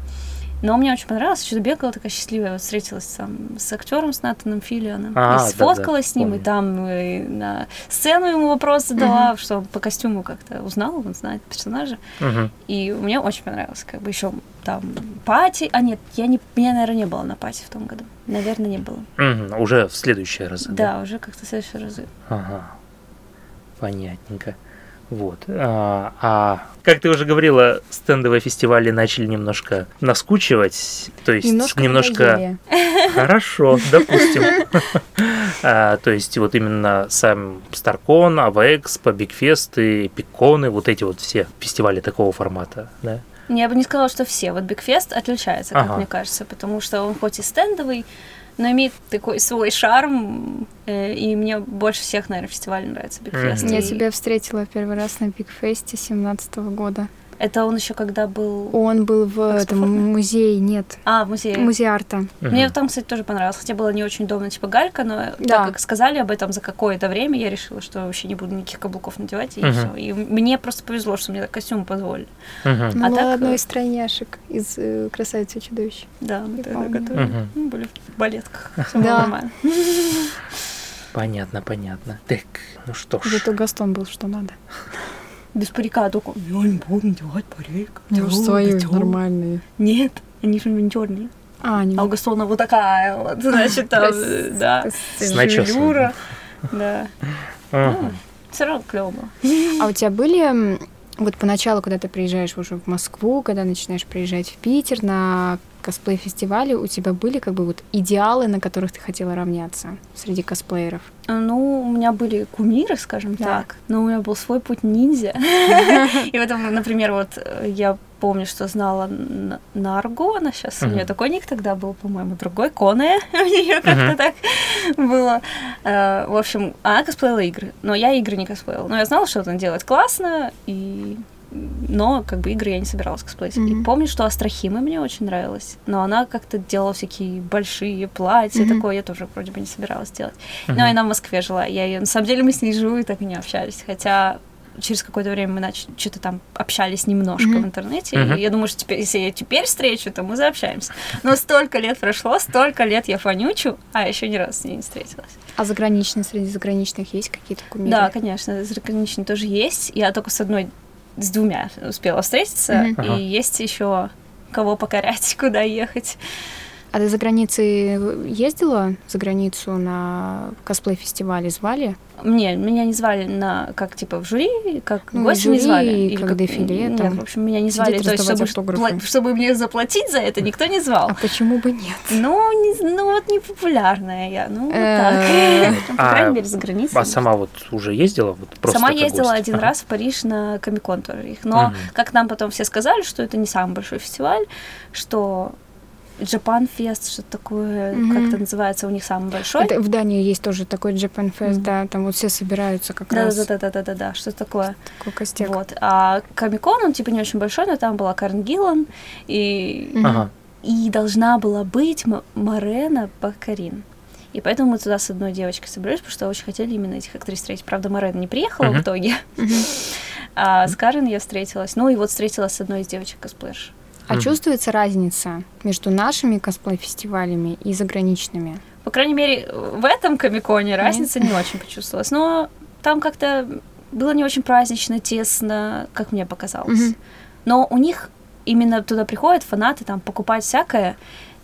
Но мне очень понравилось, что бегала такая счастливая, вот встретилась там с актером, с Натаном Филионом, а, и сфоткалась да, да, с ним, помню. и там и на сцену ему вопрос задала, uh-huh. что по костюму как-то узнал, он знает персонажа. Uh-huh. И мне очень понравилось, как бы еще там пати, а нет, я не, меня, наверное, не было на пати в том году, наверное, не было. Uh-huh. Уже в следующие разы. Да, да? уже как-то в следующие разы. Ага, понятненько. Вот. А, а как ты уже говорила, стендовые фестивали начали немножко наскучивать, то есть немножко, немножко... [laughs] хорошо, допустим. [laughs] а, то есть вот именно сам Старкон, Авэкспо, Бигфесты, Пиконы, вот эти вот все фестивали такого формата, да? Я бы не сказала, что все. Вот Бигфест отличается, как ага. мне кажется, потому что он хоть и стендовый, но имеет такой свой шарм, э, и мне больше всех, наверное, фестиваль нравится Бигфест. Mm-hmm. Я тебя встретила первый раз на Бигфесте 17 года. Это он еще когда был... Он был в этом музее, нет. А, в музее. Музей арта. Угу. Мне там, кстати, тоже понравилось. Хотя было не очень удобно, типа галька, но да. так как сказали об этом за какое-то время, я решила, что вообще не буду никаких каблуков надевать, и угу. все. И мне просто повезло, что мне костюм позволили. Угу. Ну, а так... одной из тройняшек из э, «Красавицы и чудовищ». Да, мы тогда готовили. Угу. Мы были в балетках. [laughs] Все да. нормально. [laughs] Понятно, понятно. Так, ну что ж. Зато Гастон был что надо без парика только я не буду надевать парик. Я уж свои нормальные. Нет, они же миниатюрные. А, не а у Гастона вот такая вот, значит, там, да, начесом. Да. Ну, Все равно клево А у тебя были вот поначалу, когда ты приезжаешь уже в Москву, когда начинаешь приезжать в Питер на косплей-фестивале, у тебя были как бы вот идеалы, на которых ты хотела равняться среди косплееров? Ну, у меня были кумиры, скажем да. так, но у меня был свой путь ниндзя. [laughs] И в этом, например, вот э, я помню, что знала Нарго, она сейчас, у нее такой ник тогда был, по-моему, другой, Коне, [laughs] у нее как-то так было. Э, в общем, она косплеила игры, но я игры не косплеила. Но я знала, что она делает классно, и но как бы игры я не собиралась косплеить. Mm-hmm. И помню, что Астрахима мне очень нравилась, но она как-то делала всякие большие платья, mm-hmm. такое я тоже вроде бы не собиралась делать. Mm-hmm. Но она в Москве жила, я ее, на самом деле мы с ней живу и так и не общались, хотя через какое-то время мы начали что-то там общались немножко mm-hmm. в интернете. Mm-hmm. И я думаю, что теперь, если я теперь встречу, то мы заобщаемся. Но столько лет прошло, столько лет я фанючу, а еще ни разу с ней не встретилась. А заграничные, среди заграничных есть какие-то кумиры? Да, конечно, заграничные тоже есть. Я только с одной с двумя успела встретиться, mm-hmm. и есть еще кого покорять, [laughs] куда ехать. А ты за границей ездила за границу на косплей-фестивале? Звали? Не, меня не звали на как типа в жюри, как ну, гости не звали. Или как, как дефиле. Нет, в общем, меня не звали. То есть, чтобы, автографы. чтобы мне заплатить за это, никто не звал. А почему бы нет? Ну, не, ну вот не популярная я. Ну, вот так. [laughs] По крайней а, мере, за границей. А сама вот уже ездила? Вот просто сама ездила один раз в Париж на Комикон тоже их. Но, как нам потом все сказали, что это не самый большой фестиваль, что Japan Fest, что такое, mm-hmm. как это называется, у них самый большой. Это в Дании есть тоже такой Japan Fest, mm-hmm. да, там вот все собираются как да, раз. Да, да, да, да, да, да, что такое. Такой костяк. Вот. А Комикон, он типа не очень большой, но там была Карен Гиллан, и, mm-hmm. ага. и должна была быть Марена Бакарин. И поэтому мы туда с одной девочкой собрались, потому что очень хотели именно этих актрис встретить. Правда, Марена не приехала uh-huh. в итоге. Uh-huh. [laughs] А с Карен я встретилась. Ну и вот встретилась с одной из девочек косплеерш. А чувствуется разница между нашими косплей-фестивалями и заграничными? По крайней мере, в этом комиконе разница не очень почувствовалась. Но там как-то было не очень празднично, тесно, как мне показалось. Но у них именно туда приходят фанаты, там, покупать всякое,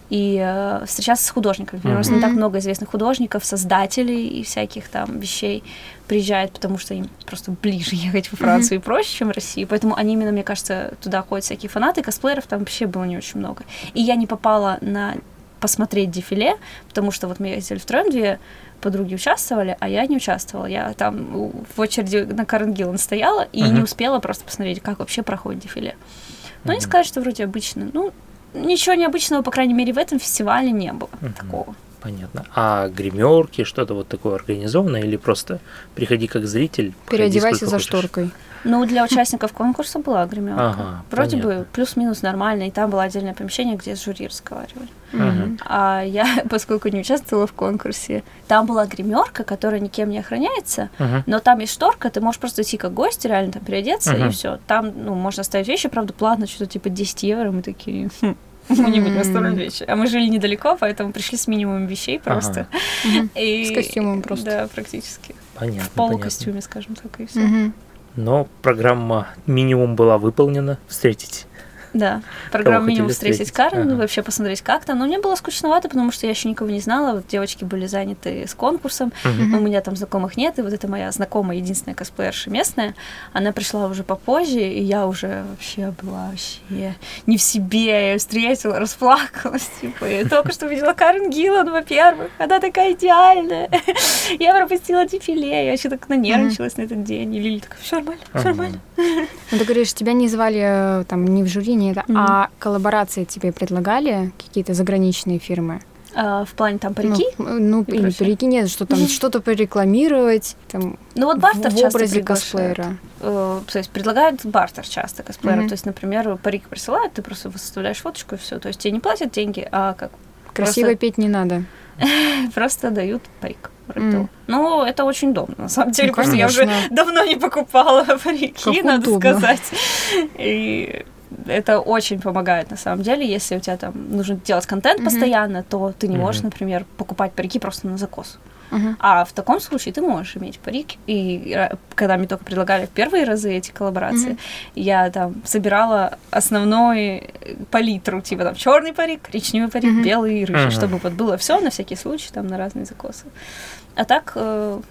и э, встречаться с художниками. Mm-hmm. Просто не так много известных художников, создателей и всяких там вещей приезжает, потому что им просто ближе [laughs] ехать во Францию mm-hmm. и проще, чем в России. Поэтому они именно, мне кажется, туда ходят всякие фанаты, косплееров там вообще было не очень много. И я не попала на посмотреть дефиле, потому что вот мы ездили втроем, две подруги участвовали, а я не участвовала. Я там в очереди на Карен Гиллан стояла и uh-huh. не успела просто посмотреть, как вообще проходит дефиле. Но uh-huh. не сказать, что вроде обычно. Ну, ничего необычного, по крайней мере, в этом фестивале не было uh-huh. такого. Понятно. А гримерки, что-то вот такое организованное или просто приходи как зритель? Переодевайся за шторкой. Ну, для участников конкурса была гримерка. Ага, Вроде понятно. бы плюс-минус нормально, и там было отдельное помещение, где с жюри разговаривали. Угу. А я, [laughs] поскольку не участвовала в конкурсе, там была гримерка, которая никем не охраняется, угу. но там есть шторка, ты можешь просто идти как гость, реально там переодеться, угу. и все. Там, ну, можно оставить вещи, правда, платно, что-то типа 10 евро, мы такие, хм, мы не будем оставлять вещи. А мы жили недалеко, поэтому пришли с минимумом вещей просто. С костюмом просто. Да, практически. Понятно. В полукостюме, скажем так, и все. Но программа минимум была выполнена. Встретить да, программа минимум встретить Карен, ага. вообще посмотреть как то Но мне было скучновато, потому что я еще никого не знала. Вот девочки были заняты с конкурсом, угу. у меня там знакомых нет, и вот эта моя знакомая, единственная косплеерша местная, она пришла уже попозже, и я уже вообще была вообще не в себе. Я ее встретила, расплакалась, типа, я только что увидела Карен Гиллан, во-первых, она такая идеальная. [laughs] я пропустила дефиле, я вообще так нанервничалась на этот день. И Лили такая, все нормально, все нормально. [laughs] Ну, ты говоришь, тебя не звали э, там ни в жюри, ни не это. Mm-hmm. А коллаборации тебе предлагали какие-то заграничные фирмы? А, в плане там парики? Ну, ну или парики нет, что там что-то порекламировать. Там, ну вот бартер в часто образе косплеера. Uh, то есть предлагают бартер часто косплеера. Mm-hmm. То есть, например, парик присылают, ты просто выставляешь фоточку и все. То есть тебе не платят деньги, а как Красиво просто... петь не надо. [laughs] Просто дают парик. Mm. Ну, это очень удобно, на самом деле, ну, потому что я уже [laughs] давно не покупала [laughs] парики, надо удобно. сказать. И это очень помогает на самом деле. Если у тебя там нужно делать контент mm-hmm. постоянно, то ты не можешь, mm-hmm. например, покупать парики просто на закос. Uh-huh. А в таком случае ты можешь иметь парик. И э, когда мне только предлагали в первые разы эти коллаборации, uh-huh. я там собирала основной палитру, типа там черный парик, коричневый парик, uh-huh. белый и рыжий, uh-huh. чтобы вот было все на всякий случай, там на разные закосы. А так э,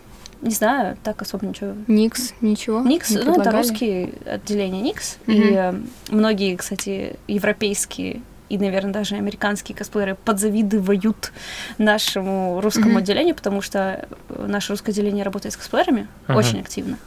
не знаю, так особо ничего. Никс, ничего. Никс, не ну, это русские отделения Никс. Угу. И э, многие, кстати, европейские и, наверное, даже американские косплееры подзавидывают нашему русскому mm отделению, потому что наше русское отделение работает с косплеерами uh очень активно,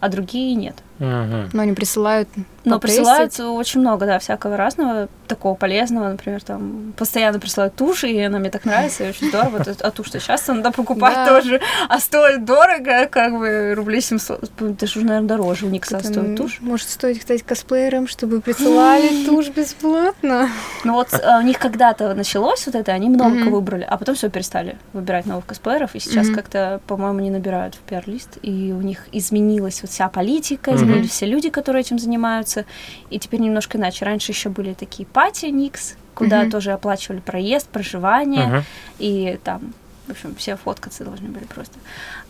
а другие нет. Uh Но они присылают но присылают очень много, да, всякого разного, такого полезного, например, там постоянно присылают туши, и она мне так нравится, и очень здорово. А тушь-то часто надо покупать да. тоже, а стоит дорого, как бы рублей 700, даже уже, наверное, дороже у Никса стоит тушь. Может стоить, кстати, косплеерам, чтобы присылали тушь бесплатно. Ну вот а, у них когда-то началось вот это, они много выбрали, а потом все перестали выбирать новых косплееров, и сейчас как-то, по-моему, не набирают в пиар-лист, и у них изменилась вот вся политика, изменились все люди, которые этим занимаются. И теперь немножко иначе. Раньше еще были такие пати Никс, куда uh-huh. тоже оплачивали проезд, проживание, uh-huh. и там в общем, все фоткаться должны были просто.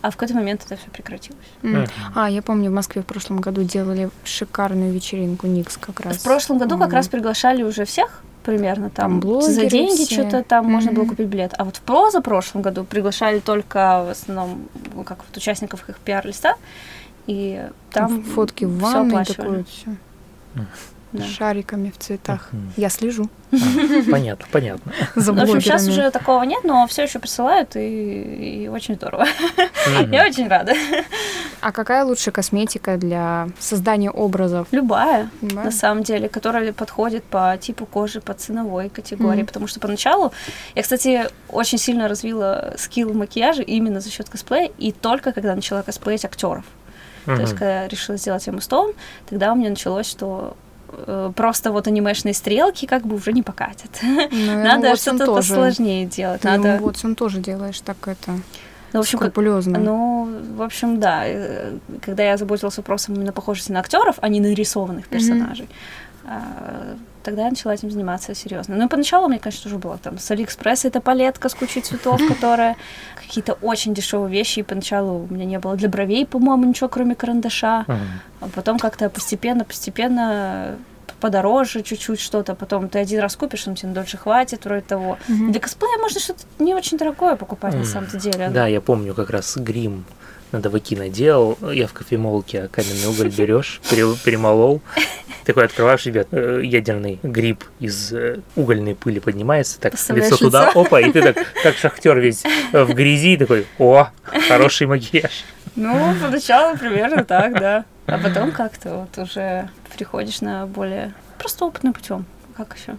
А в какой-то момент это все прекратилось. Mm. А, я помню, в Москве в прошлом году делали шикарную вечеринку Никс как раз. В прошлом году mm. как раз приглашали уже всех примерно там, там за деньги что-то там mm-hmm. можно было купить билет. А вот в проза прошлом году приглашали только в основном как вот участников их пиар-листа. И там фотки в ванной такое все. да. шариками в цветах. Я слежу. А, понятно, понятно. [laughs] За в общем, сейчас уже такого нет, но все еще присылают, и, и очень здорово. [laughs] Я очень рада. А какая лучшая косметика для создания образов? Любая, Любая, на самом деле, которая подходит по типу кожи, по ценовой категории. Потому что поначалу я, кстати, очень сильно развила скилл в макияже именно за счет косплея, и только когда начала косплеять актеров. То есть, когда я решила сделать Эмму Стоун, тогда у меня началось, что э, просто вот анимешные стрелки как бы уже не покатят. Ну, [laughs] Надо что-то посложнее делать. Надо... Вот он тоже делаешь так это... Ну, в общем, скрупулезно. Как, ну, в общем, да. Э, когда я заботилась вопросом именно похожести на актеров, а не нарисованных персонажей, mm-hmm тогда я начала этим заниматься серьезно. Ну и поначалу мне, конечно, уже было там с Алиэкспресса это палетка с кучей цветов, которая какие-то очень дешевые вещи, и поначалу у меня не было для бровей, по-моему, ничего, кроме карандаша. А потом как-то постепенно-постепенно подороже чуть-чуть что-то, потом ты один раз купишь, он тебе дольше хватит, вроде того. Mm-hmm. Для косплея можно что-то не очень дорогое покупать mm-hmm. на самом-то деле. Да, я помню как раз грим надо выкинуть делал, я в кофемолке каменный уголь берешь, перемолол, такой открываешь, ребят, э, ядерный гриб из э, угольной пыли поднимается, так лицо туда, опа, и ты так, как шахтер весь в грязи, такой, о, хороший макияж. Ну, поначалу примерно так, да. А потом как-то вот уже приходишь на более просто опытным путем. Как еще?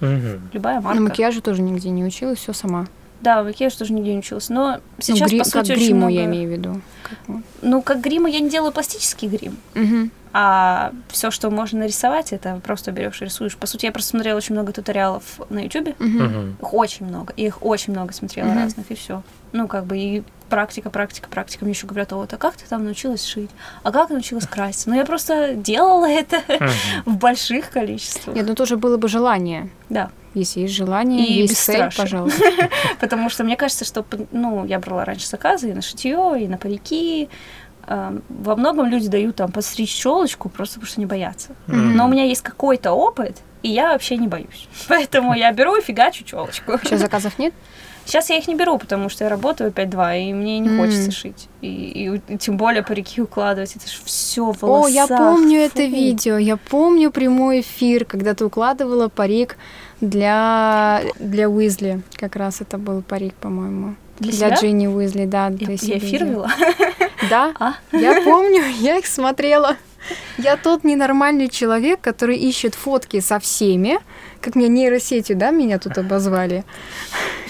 Угу. Любая марка. На макияжу тоже нигде не училась, все сама. Да, макияж тоже нигде не училась. Но сейчас, ну, гри- по сути, как гриму много... я имею в виду. Как... Ну, как гриму я не делаю пластический грим. Угу. А все, что можно нарисовать, это просто берешь и рисуешь. По сути, я просто смотрела очень много туториалов на YouTube. Угу. Их очень много. И их очень много смотрела угу. разных, и все. Ну, как бы, и практика, практика, практика. Мне еще говорят, вот, а как ты там научилась шить? А как научилась красить? Ну, я просто делала это [laughs] в больших количествах. Нет, ну тоже было бы желание. Да. Если есть желание, и есть цель, пожалуйста. [laughs] Потому что мне кажется, что, ну, я брала раньше заказы и на шитье, и на парики. Во многом люди дают там подстричь челочку просто потому что не боятся. Но у меня есть какой-то опыт, и я вообще не боюсь. [laughs] Поэтому я беру и фигачу челочку. Сейчас [laughs] заказов нет? Сейчас я их не беру, потому что я работаю 5-2, и мне не mm. хочется шить. И, и, и тем более парики укладывать, это же все в волосах. О, я помню Фу. это видео, я помню прямой эфир, когда ты укладывала парик для, для Уизли. Как раз это был парик, по-моему. Для, для Джинни Уизли, да. Я, я эфир вела? [laughs] Да, а? я помню, [laughs] я их смотрела. Я тот ненормальный человек, который ищет фотки со всеми, как мне нейросетью, да, меня тут обозвали,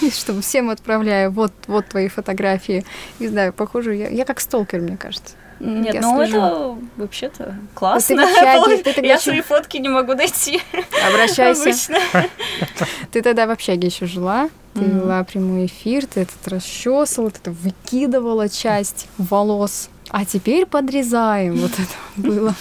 [laughs] чтобы всем отправляю, вот, вот твои фотографии. Не знаю, похоже, я, я как сталкер, мне кажется. Нет, ну слежу. это вообще-то классно. ты, общаге, ты тогда я свои фотки не могу найти. Обращайся. Обычно. Ты тогда в общаге еще жила, ты вела прямой эфир, ты этот расчесывала, ты это выкидывала часть волос. А теперь подрезаем. Вот это было.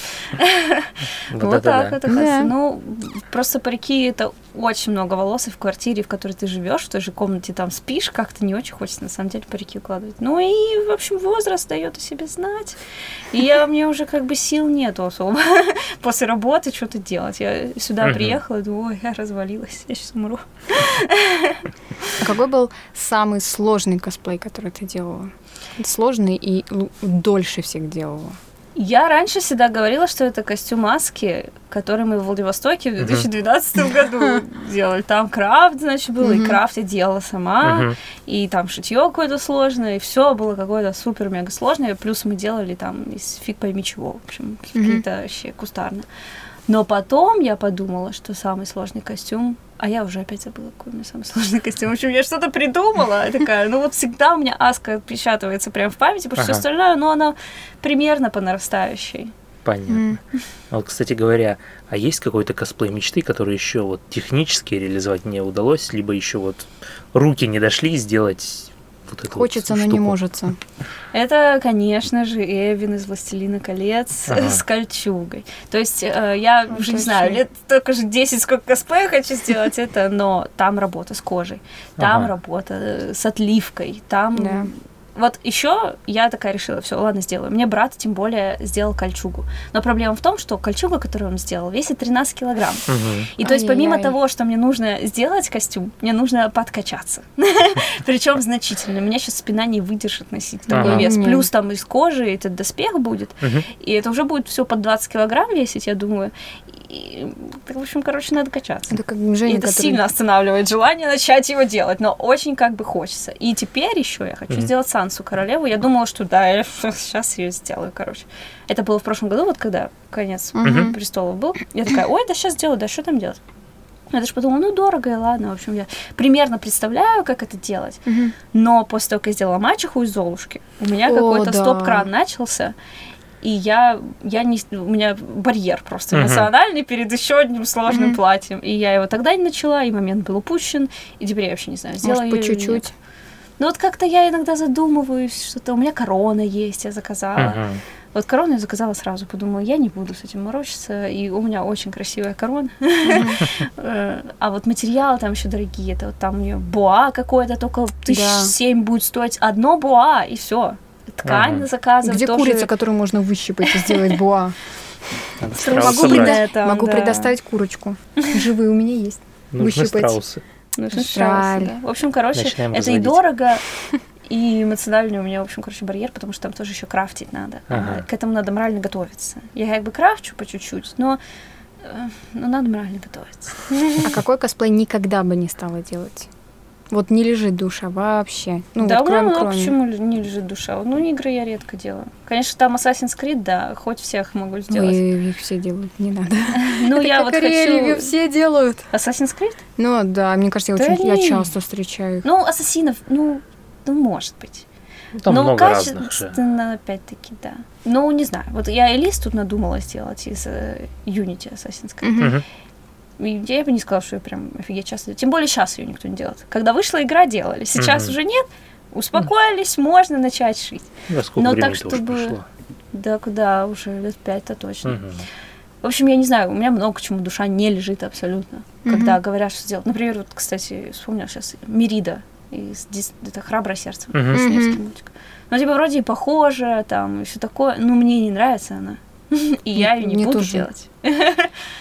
Вот так это Ну, просто парики это очень много волос, и в квартире, в которой ты живешь, в той же комнате там спишь, как-то не очень хочется на самом деле парики укладывать. Ну и, в общем, возраст дает о себе знать. И я, мне уже как бы сил нету особо [laughs] после работы что-то делать. Я сюда приехала и думаю, ой, я развалилась, я сейчас умру. А какой был самый сложный косплей, который ты делала? Сложный и дольше всех делала? Я раньше всегда говорила, что это костюм маски, который мы в Владивостоке в 2012 [laughs] году делали. Там крафт, значит, был, и крафт я делала сама, и там шитье какое-то сложное, и все было какое-то супер-мега сложное. Плюс мы делали там из фиг пойми чего, в общем, какие-то вообще кустарно. Но потом я подумала, что самый сложный костюм а я уже опять забыла, какой у меня самый сложный костюм. В общем, я что-то придумала. Такая, ну вот всегда у меня Аска отпечатывается прямо в памяти, потому что ага. все остальное, ну, оно примерно по нарастающей. Понятно. Mm. Вот, кстати говоря, а есть какой-то косплей мечты, который еще вот технически реализовать не удалось, либо еще вот руки не дошли сделать вот эту Хочется, вот но штуку. не может. [laughs] Это, конечно же, Эвин из «Властелина колец» [laughs] ага. с кольчугой. То есть э, я ну, уже не знаю, лет только же 10, сколько косплея хочу сделать это, но там работа с кожей, там ага. работа э, с отливкой, там... Да вот еще я такая решила, все, ладно, сделаю. Мне брат, тем более, сделал кольчугу. Но проблема в том, что кольчуга, которую он сделал, весит 13 килограмм. Угу. И то есть, помимо того, что мне нужно сделать костюм, мне нужно подкачаться. [laughs] Причем значительно. У меня сейчас спина не выдержит носить такой вес. Плюс там из кожи этот доспех будет. И это уже будет все под 20 килограмм весить, я думаю. И, в общем, короче, надо качаться. Это как Женя, и это который... сильно останавливает желание начать его делать, но очень как бы хочется. И теперь еще я хочу mm-hmm. сделать Сансу королеву. Я думала, что да, я [laughs] сейчас ее сделаю, короче. Это было в прошлом году, вот когда конец mm-hmm. престолов был. Я такая, ой, да сейчас сделаю, да что там делать? Я даже подумала, ну дорого, и ладно. В общем, я примерно представляю, как это делать. Mm-hmm. Но после того, как я сделала мачеху из Золушки, у меня какой-то да. стоп-кран начался и я, я не, у меня барьер просто эмоциональный uh-huh. перед еще одним сложным uh-huh. платьем, и я его тогда не начала, и момент был упущен, и теперь я вообще не знаю, сделала Может, по чуть-чуть. Ну вот как-то я иногда задумываюсь, что-то у меня корона есть, я заказала. Uh-huh. Вот корону я заказала сразу, подумала, я не буду с этим морочиться, и у меня очень красивая корона. [laughs] Э, а вот материалы там еще дорогие, это вот там у нее буа какое-то, только тысяч семь будет стоить одно буа, и все ткань заказывать. Где тоже... курица, которую можно выщипать и сделать буа? Могу, предоставить курочку. Живые у меня есть. Нужны Выщипать. страусы. Нужны страусы, да. В общем, короче, Начинаем это разводить. и дорого, и эмоциональный у меня, в общем, короче, барьер, потому что там тоже еще крафтить надо. Ага. К этому надо морально готовиться. Я как бы крафчу по чуть-чуть, но э, но надо морально готовиться. А какой косплей никогда бы не стала делать? Вот не лежит душа вообще. Ну, да, вот, кроме, ну, кроме... почему не лежит душа? Ну, игры я редко делаю. Конечно, там Assassin's Creed, да, хоть всех могу сделать. Ой, их все делают, не надо. [laughs] Ну, я вот хочу... все делают. Assassin's Creed? Ну, да, мне кажется, я очень я часто встречаю их. Ну, ассасинов, ну, ну, может быть. Ну, там Но много качественно, опять-таки, да. Ну, не знаю. Вот я Элис тут надумала сделать из uh, Unity Assassin's Creed. Uh-huh я бы не сказала, что я прям офигеть часто. Тем более сейчас ее никто не делает. Когда вышла игра, делали. Сейчас mm-hmm. уже нет. Успокоились, mm-hmm. можно начать шить. Да, Но так, чтобы... Да, куда уже лет пять-то точно. Mm-hmm. В общем, я не знаю, у меня много чему душа не лежит абсолютно. Mm-hmm. Когда говорят, что сделать. Например, вот, кстати, вспомнила сейчас Мирида из это храброе сердце, mm-hmm. mm-hmm. мультик. Ну, типа, вроде и похоже, там, и все такое, но мне не нравится она. [laughs] И я ее не Мне буду тоже. делать. [laughs] Мне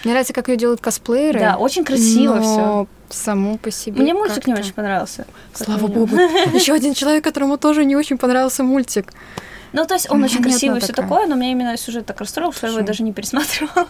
нравится, как ее делают косплееры. Да, очень красиво все. Само по себе. Мне мультик не очень понравился. Слава богу. [laughs] Еще один человек, которому тоже не очень понравился мультик. Ну, то есть он очень красивый и все такое, но меня именно сюжет так расстроил, что я его даже не пересматривала.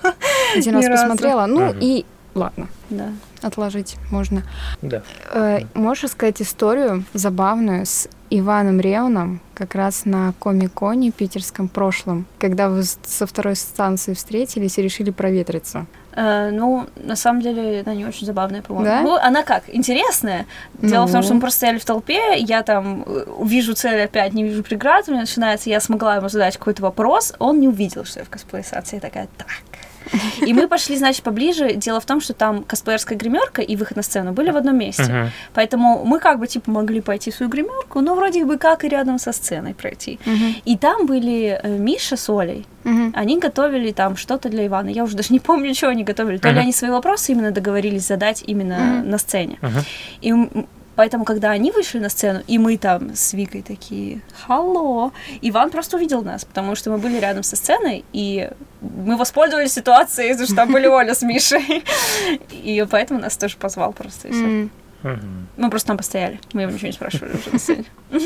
Один раз посмотрела. Ну и ладно. Да. Отложить можно. Да. Э, можешь рассказать историю забавную с Иваном Реуном как раз на Комиконе питерском прошлом, когда вы со второй станции встретились и решили проветриться? Э, ну, на самом деле, она не очень забавная, по-моему. Да? Ну, она как? Интересная. Дело ну. в том, что мы просто стояли в толпе, я там э, вижу цель опять, не вижу преград, у меня начинается, я смогла ему задать какой-то вопрос, он не увидел, что я в косплей Я такая, так, [laughs] и мы пошли, значит, поближе. Дело в том, что там косплеерская гримерка и выход на сцену были в одном месте. Uh-huh. Поэтому мы как бы типа могли пойти в свою гримерку, но вроде бы как и рядом со сценой пройти. Uh-huh. И там были э, Миша с Олей. Uh-huh. Они готовили там что-то для Ивана. Я уже даже не помню, что они готовили. То uh-huh. ли они свои вопросы именно договорились задать именно uh-huh. на сцене. Uh-huh. И Поэтому, когда они вышли на сцену, и мы там с Викой такие «Халло!», Иван просто увидел нас, потому что мы были рядом со сценой, и мы воспользовались ситуацией, потому что там были [laughs] Оля с Мишей. И поэтому нас тоже позвал просто, и все. Мы просто там постояли. Мы его ничего не спрашивали уже на сцене. [laughs]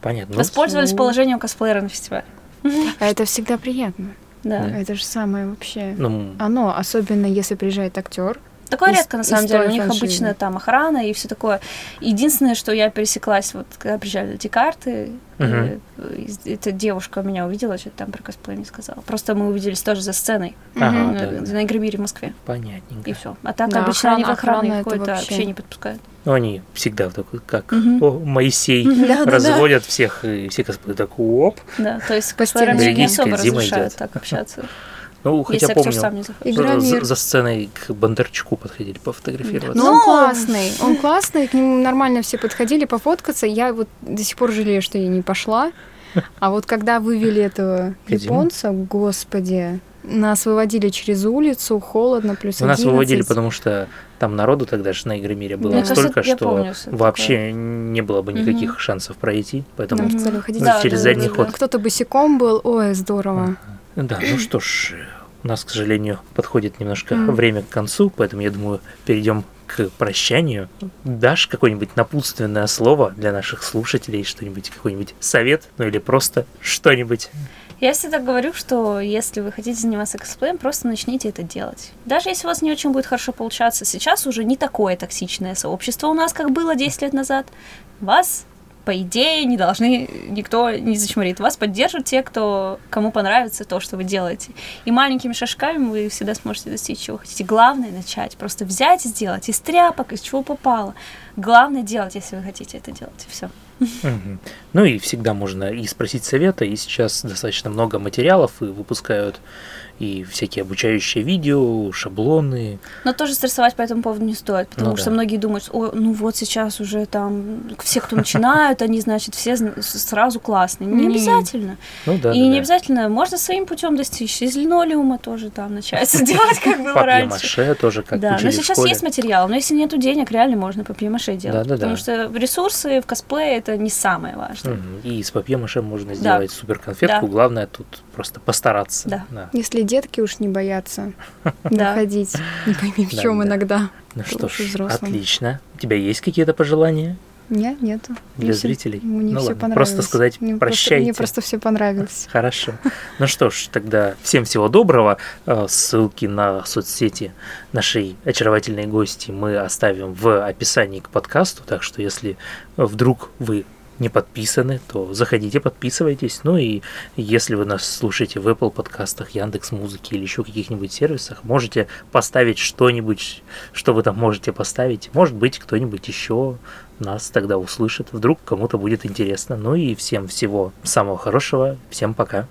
Понятно. Воспользовались положением косплеера на фестивале. А это всегда приятно. Да. Это же самое вообще. Ну, Оно, особенно если приезжает актер, Такое редко, на самом деле. У них франшизы. обычно там охрана и все такое. Единственное, что я пересеклась, вот когда приезжали эти карты, uh-huh. и, эта девушка меня увидела, что-то там про косплей не сказала. Просто мы увиделись тоже за сценой ага, на, да, на Игромире в Москве. Понятненько. И все. А так да, обычно охрана, они в охране какой-то вообще... вообще не подпускают. Ну, они всегда такой, как угу. О, Моисей, да, разводят да, да. всех, и все косплеи так, оп. Да, то есть с не особо разрешают так общаться. Ну, хотя Если помню, сам не за, за, за сценой к Бондарчуку подходили пофотографироваться. Ну, он классный, он классный, к нему нормально все подходили пофоткаться. Я вот до сих пор жалею, что я не пошла. А вот когда вывели этого японца, господи, Нас выводили через улицу, холодно, плюс ну, Нас выводили, потому что там народу тогда же на Игры мире было Мне столько, кажется, что помню, вообще такое. не было бы никаких угу. шансов пройти, поэтому да, ну, да, через да, задний да, ход. Да. Кто-то босиком был, ой, здорово. Да, ну что ж, у нас, к сожалению, подходит немножко mm. время к концу, поэтому я думаю, перейдем к прощанию. Дашь какое-нибудь напутственное слово для наших слушателей, что-нибудь, какой-нибудь совет, ну или просто что-нибудь? Я всегда говорю, что если вы хотите заниматься косплеем, просто начните это делать. Даже если у вас не очень будет хорошо получаться, сейчас уже не такое токсичное сообщество у нас, как было 10 лет назад. Вас по идее, не должны, никто не зачморит. Вас поддержат те, кто, кому понравится то, что вы делаете. И маленькими шажками вы всегда сможете достичь чего хотите. Главное начать, просто взять и сделать из тряпок, из чего попало. Главное делать, если вы хотите это делать, и все. Ну и всегда можно и спросить совета, и сейчас достаточно много материалов, и выпускают и всякие обучающие видео, шаблоны. Но тоже стрессовать по этому поводу не стоит, потому ну, что да. многие думают, о, ну вот сейчас уже там все, кто начинают, они, значит, все сразу классные. Не обязательно. Ну, да, и да, не да. обязательно, можно своим путем достичь. Из линолеума тоже там начать [laughs] делать, как было раньше. Тоже как Да, но сейчас есть материал, но если нету денег, реально можно папье-маше делать. Потому что ресурсы в косплее это не самое важное. И из папье-маше можно сделать супер конфетку, главное тут просто постараться. Да. Если детки уж не боятся [laughs] выходить. Не пойми в чем иногда. Ну что ж, отлично. У тебя есть какие-то пожелания? Нет, нету. Для мне зрителей? Мне ну все ладно, понравилось. Просто сказать мне прощайте. Просто, мне просто все понравилось. [laughs] Хорошо. Ну что ж, тогда всем всего доброго. Э, ссылки на соцсети нашей очаровательной гости мы оставим в описании к подкасту. Так что если вдруг вы не подписаны, то заходите, подписывайтесь. Ну и если вы нас слушаете в Apple подкастах, Яндекс Музыки или еще каких-нибудь сервисах, можете поставить что-нибудь, что вы там можете поставить. Может быть, кто-нибудь еще нас тогда услышит. Вдруг кому-то будет интересно. Ну и всем всего самого хорошего. Всем пока.